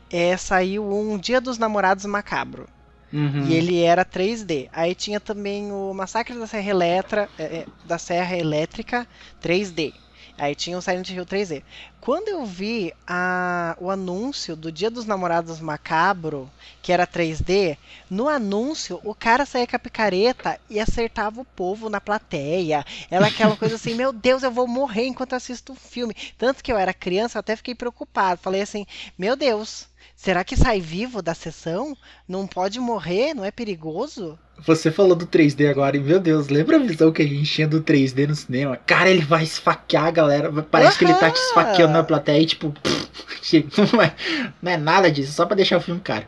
é, saiu um Dia dos Namorados Macabro. Uhum. E ele era 3D. Aí tinha também o Massacre da Serra, Eletra, é, é, da Serra Elétrica 3D. Aí tinha o Silent Hill 3D. Quando eu vi a- o anúncio do Dia dos Namorados Macabro, que era 3D, no anúncio o cara saía com a picareta e acertava o povo na plateia. Era aquela coisa assim, meu Deus, eu vou morrer enquanto assisto o filme. Tanto que eu era criança, eu até fiquei preocupado. Falei assim, meu Deus, será que sai vivo da sessão? Não pode morrer? Não é perigoso? Você falou do 3D agora e, meu Deus, lembra a visão que a gente tinha do 3D no cinema? Cara, ele vai esfaquear a galera. Parece que ele tá te esfaqueando na plateia e, tipo, <laughs> não é, não é nada disso, só pra deixar o filme caro.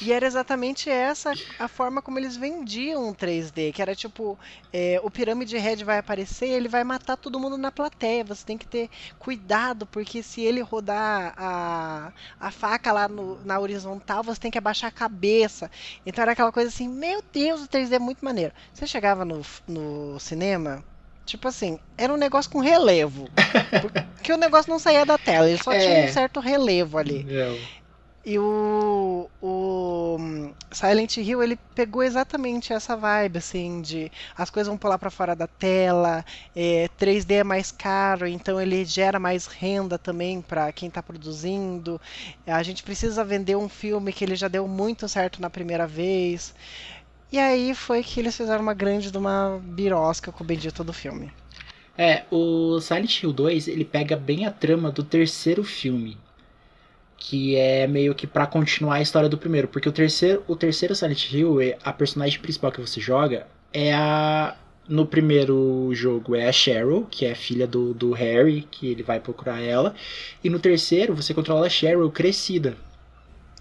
E era exatamente essa a forma como eles vendiam o 3D, que era tipo, é, o Pirâmide Red vai aparecer, ele vai matar todo mundo na plateia. Você tem que ter cuidado, porque se ele rodar a, a faca lá no- na horizontal, você tem que abaixar a cabeça. Então era aquela coisa assim, meu Deus, o 3D é muito maneiro. Você chegava no, no cinema, tipo assim, era um negócio com relevo. Porque o negócio não saía da tela, ele só tinha É. um certo relevo ali. Não. E o, o Silent Hill, ele pegou exatamente essa vibe, assim, de as coisas vão pular pra fora da tela, é, 3D é mais caro, então ele gera mais renda também pra quem tá produzindo. A gente precisa vender um filme que ele já deu muito certo na primeira vez. E aí foi que eles fizeram uma grande de uma birosca com o bendito do filme. É, o Silent Hill 2, ele pega bem a trama do terceiro filme. Que é meio que pra continuar a história do primeiro. Porque o terceiro, o terceiro Silent Hill, é- a personagem principal que você joga é a. No primeiro jogo é a Cheryl, que é filha do, do Harry, que ele vai procurar ela. E no terceiro você controla a Cheryl crescida.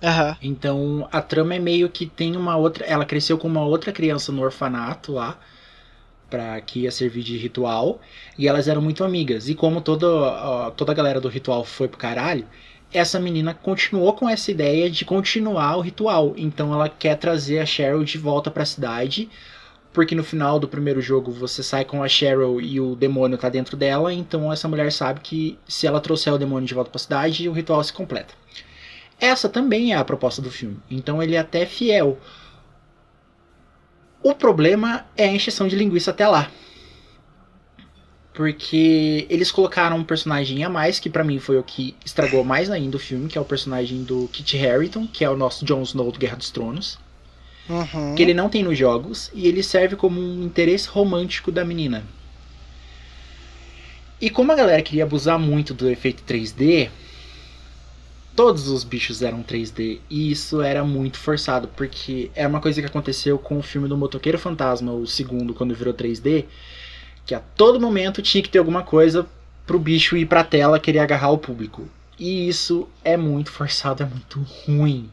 Aham. Então a trama é meio que tem uma outra. Ela cresceu com uma outra criança no orfanato lá. Pra, que ia servir de ritual. E elas eram muito amigas. E como toda, toda a galera do ritual foi pro caralho, essa menina continuou com essa ideia de continuar o ritual. Então ela quer trazer a Cheryl de volta pra cidade. Porque no final do primeiro jogo você sai com a Cheryl e o demônio tá dentro dela. Então essa mulher sabe que se ela trouxer o demônio de volta pra cidade, o ritual se completa. Essa também é a proposta do filme. Então ele é até fiel. O problema é a encheção de linguiça até lá. Porque eles colocaram um personagem a mais, que pra mim foi o que estragou mais ainda o filme, que é o personagem do Kit Harington, que é o nosso Jon Snow do Guerra dos Tronos. Uhum. Que ele não tem nos jogos, e ele serve como um interesse romântico da menina. E como a galera queria abusar muito do efeito 3D, todos os bichos eram 3D e isso era muito forçado, porque é uma coisa que aconteceu com o filme do Motoqueiro Fantasma, o segundo, quando virou 3D, que a todo momento tinha que ter alguma coisa pro bicho ir pra tela querer agarrar o público. E isso é muito forçado, é muito ruim.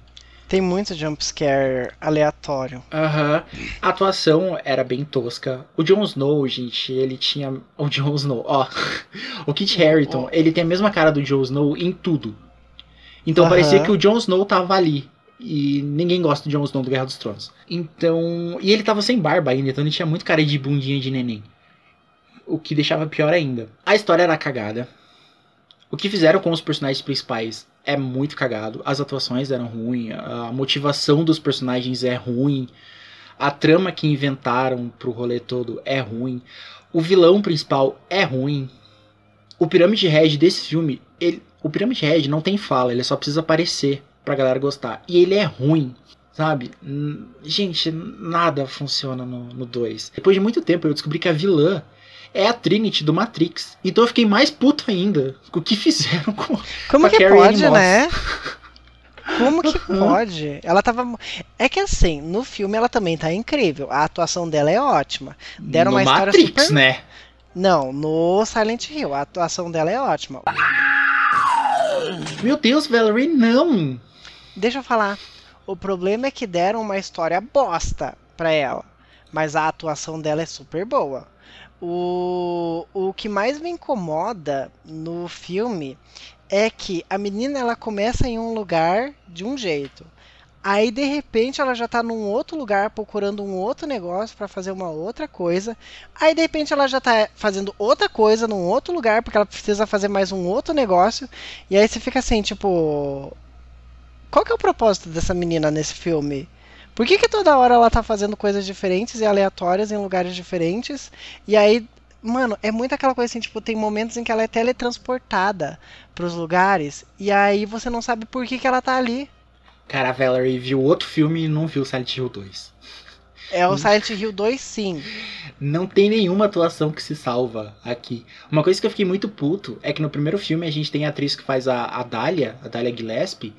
Tem muito jumpscare aleatório. Aham. A atuação era bem tosca. O Jon Snow, gente, ele tinha. O Jon Snow, ó. <laughs> o Kit Harington, ele tem a mesma cara do Jon Snow em tudo. Então Aham. parecia que o Jon Snow tava ali. E ninguém gosta do Jon Snow do Guerra dos Tronos. Então. E ele tava sem barba ainda, então ele tinha muito cara de bundinha de neném. O que deixava pior ainda. A história era cagada. O que fizeram com os personagens principais é muito cagado. As atuações eram ruins, a motivação dos personagens é ruim, a trama que inventaram pro rolê todo é ruim, o vilão principal é ruim. O Pirâmide Red desse filme, ele, o Pirâmide Red não tem fala, ele só precisa aparecer pra galera gostar. E ele é ruim, sabe? Gente, nada funciona no 2. Depois de muito tempo eu descobri que a vilã é a Trinity do Matrix. Então eu fiquei mais puto ainda com o que <laughs> fizeram com Como a que Carrie pode, né? Como que pode? Ela tava. É que assim, no filme ela também tá incrível. A atuação dela é ótima. Deram no uma história Matrix, super. né? Não, no Silent Hill. A atuação dela é ótima. Meu Deus, Valerie, não! Deixa eu falar. O problema é que deram uma história bosta pra ela. Mas a atuação dela é super boa. O, o que mais me incomoda no filme é que a menina ela começa em um lugar de um jeito. Aí de repente ela já tá num outro lugar procurando um outro negócio pra fazer uma outra coisa. Aí de repente ela já tá fazendo outra coisa num outro lugar porque ela precisa fazer mais um outro negócio. E aí você fica assim, tipo, qual que é o propósito dessa menina nesse filme? Por que, que toda hora ela tá fazendo coisas diferentes e aleatórias em lugares diferentes? E aí, mano, é muito aquela coisa assim, tipo, tem momentos em que ela é teletransportada pros lugares e aí você não sabe por que, que ela tá ali. Cara, a Valerie viu outro filme e não viu Silent Hill 2. É o Silent Hill 2, sim. Não tem nenhuma atuação que se salva aqui. Uma coisa que eu fiquei muito puto é que no primeiro filme a gente tem a atriz que faz a, a Dahlia, a Dahlia Gillespie,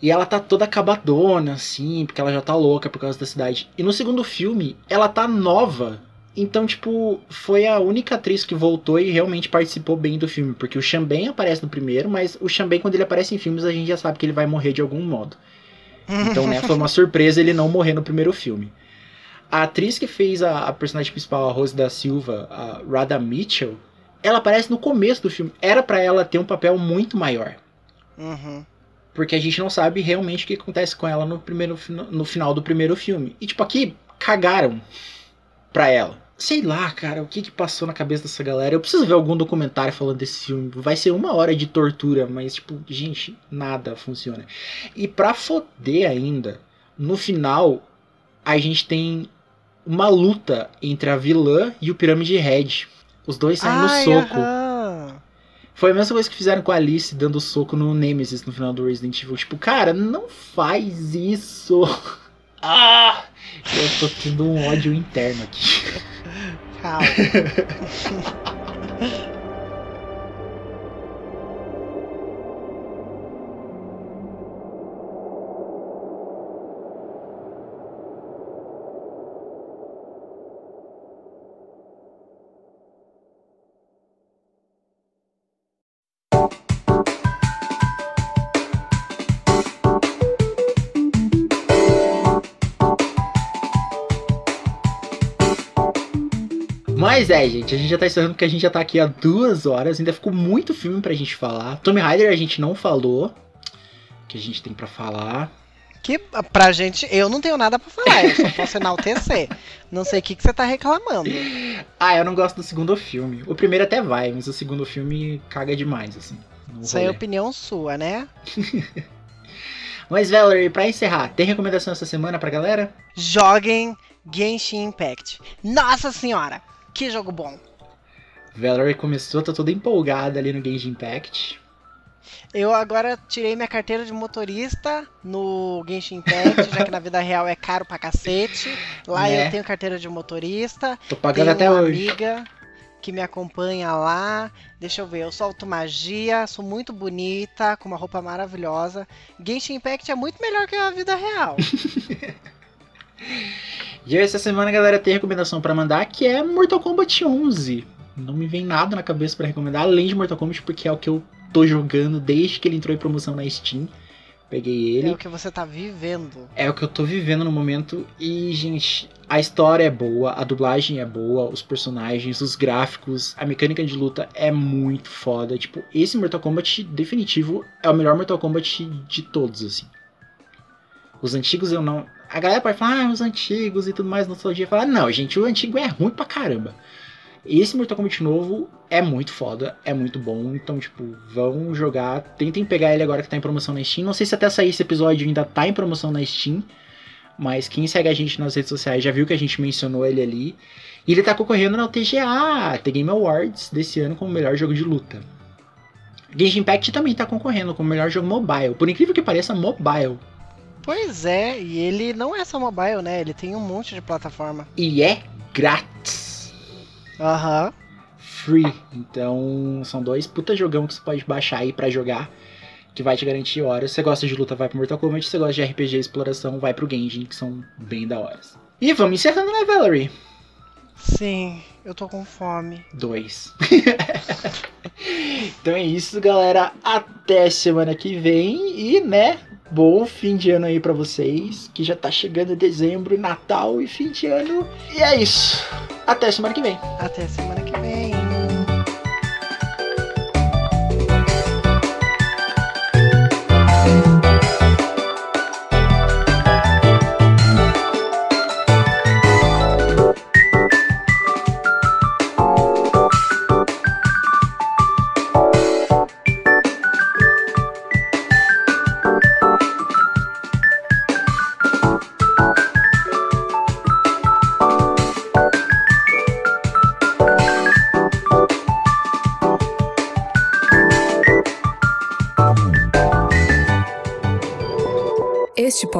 e ela tá toda acabadona, assim, porque ela já tá louca por causa da cidade. E no segundo filme, ela tá nova. Então, tipo, foi a única atriz que voltou e realmente participou bem do filme. Porque o Xambém aparece no primeiro, mas o Xambém, quando ele aparece em filmes, a gente já sabe que ele vai morrer de algum modo. Então, né, foi uma surpresa ele não morrer no primeiro filme. A atriz que fez a, a personagem principal, a Rose da Silva, a Radha Mitchell, ela aparece no começo do filme. Era pra ela ter um papel muito maior. Uhum. Porque a gente não sabe realmente o que acontece com ela no, primeiro, no final do primeiro filme. E, tipo, aqui cagaram pra ela. Sei lá, cara, o que que passou na cabeça dessa galera. Eu preciso ver algum documentário falando desse filme. Vai ser uma hora de tortura, mas, tipo, gente, nada funciona. E pra foder ainda, no final, a gente tem uma luta entre a vilã e o Pirâmide Red. Os dois saem no soco. aham. Foi a mesma coisa que fizeram com a Alice dando soco no Nemesis no final do Resident Evil. Tipo, cara, não faz isso. <laughs> Ah! Eu tô tendo um ódio interno aqui. Calma. <laughs> Mas é, gente, a gente já tá encerrando porque a gente já tá aqui há duas horas. Ainda ficou muito filme pra gente falar. Tommy Rider a gente não falou. Que a gente tem pra falar. Que pra gente, eu não tenho nada pra falar, eu só posso enaltecer. Não sei o que, que você tá reclamando. Ah, eu não gosto do segundo filme. O primeiro até vai, mas o segundo filme caga demais, assim. Isso aí é opinião sua, né? <laughs> Mas, Valerie, pra encerrar, tem recomendação essa semana pra galera? Joguem Genshin Impact. Nossa senhora, que jogo bom. Valerie começou, tá toda empolgada ali no Genshin Impact. Eu agora tirei minha carteira de motorista no Genshin Impact, já que na vida real é caro pra cacete. Lá Né? eu tenho carteira de motorista. Tô pagando até uma hoje. amiga que me acompanha lá. Deixa eu ver, eu solto magia, sou muito bonita, com uma roupa maravilhosa. Genshin Impact é muito melhor que a vida real. <laughs> E essa semana, galera, tem recomendação pra mandar que é Mortal Kombat 11. Não me vem nada na cabeça pra recomendar, além de Mortal Kombat, porque é o que eu tô jogando desde que ele entrou em promoção na Steam. Peguei ele. É o que você tá vivendo. É o que eu tô vivendo no momento. E, gente, a história é boa, a dublagem é boa, os personagens, os gráficos, a mecânica de luta é muito foda. Tipo, esse Mortal Kombat definitivo é o melhor Mortal Kombat de todos, assim. Os antigos eu não. A galera pode falar, ah, os antigos e tudo mais, nostalgia. Falar, não, gente, o antigo é ruim pra caramba. Esse Mortal Kombat novo é muito foda, é muito bom. Então, tipo, vão jogar. Tentem pegar ele agora que tá em promoção na Steam. Não sei se até sair esse episódio ainda tá em promoção na Steam. Mas quem segue a gente nas redes sociais já viu que a gente mencionou ele ali. E ele tá concorrendo na TGA, The Game Awards, desse ano como melhor jogo de luta. Genshin Impact também tá concorrendo como melhor jogo mobile. Por incrível que pareça, mobile. Pois é, e ele não é só mobile, né? Ele tem um monte de plataforma. E é grátis. Aham. Free. Então, são dois puta jogão que você pode baixar aí pra jogar. Que vai te garantir horas. Se você gosta de luta, vai pro Mortal Kombat. Se você gosta de RPG e exploração, vai pro Genshin, que são bem da hora. E vamos encerrando, né, Valerie? Sim, eu tô com fome. Dois. <laughs> então é isso, galera. Até semana que vem. E, né, bom fim de ano aí pra vocês. Que já tá chegando dezembro, Natal e fim de ano. E é isso. Até semana que vem. Até semana que vem.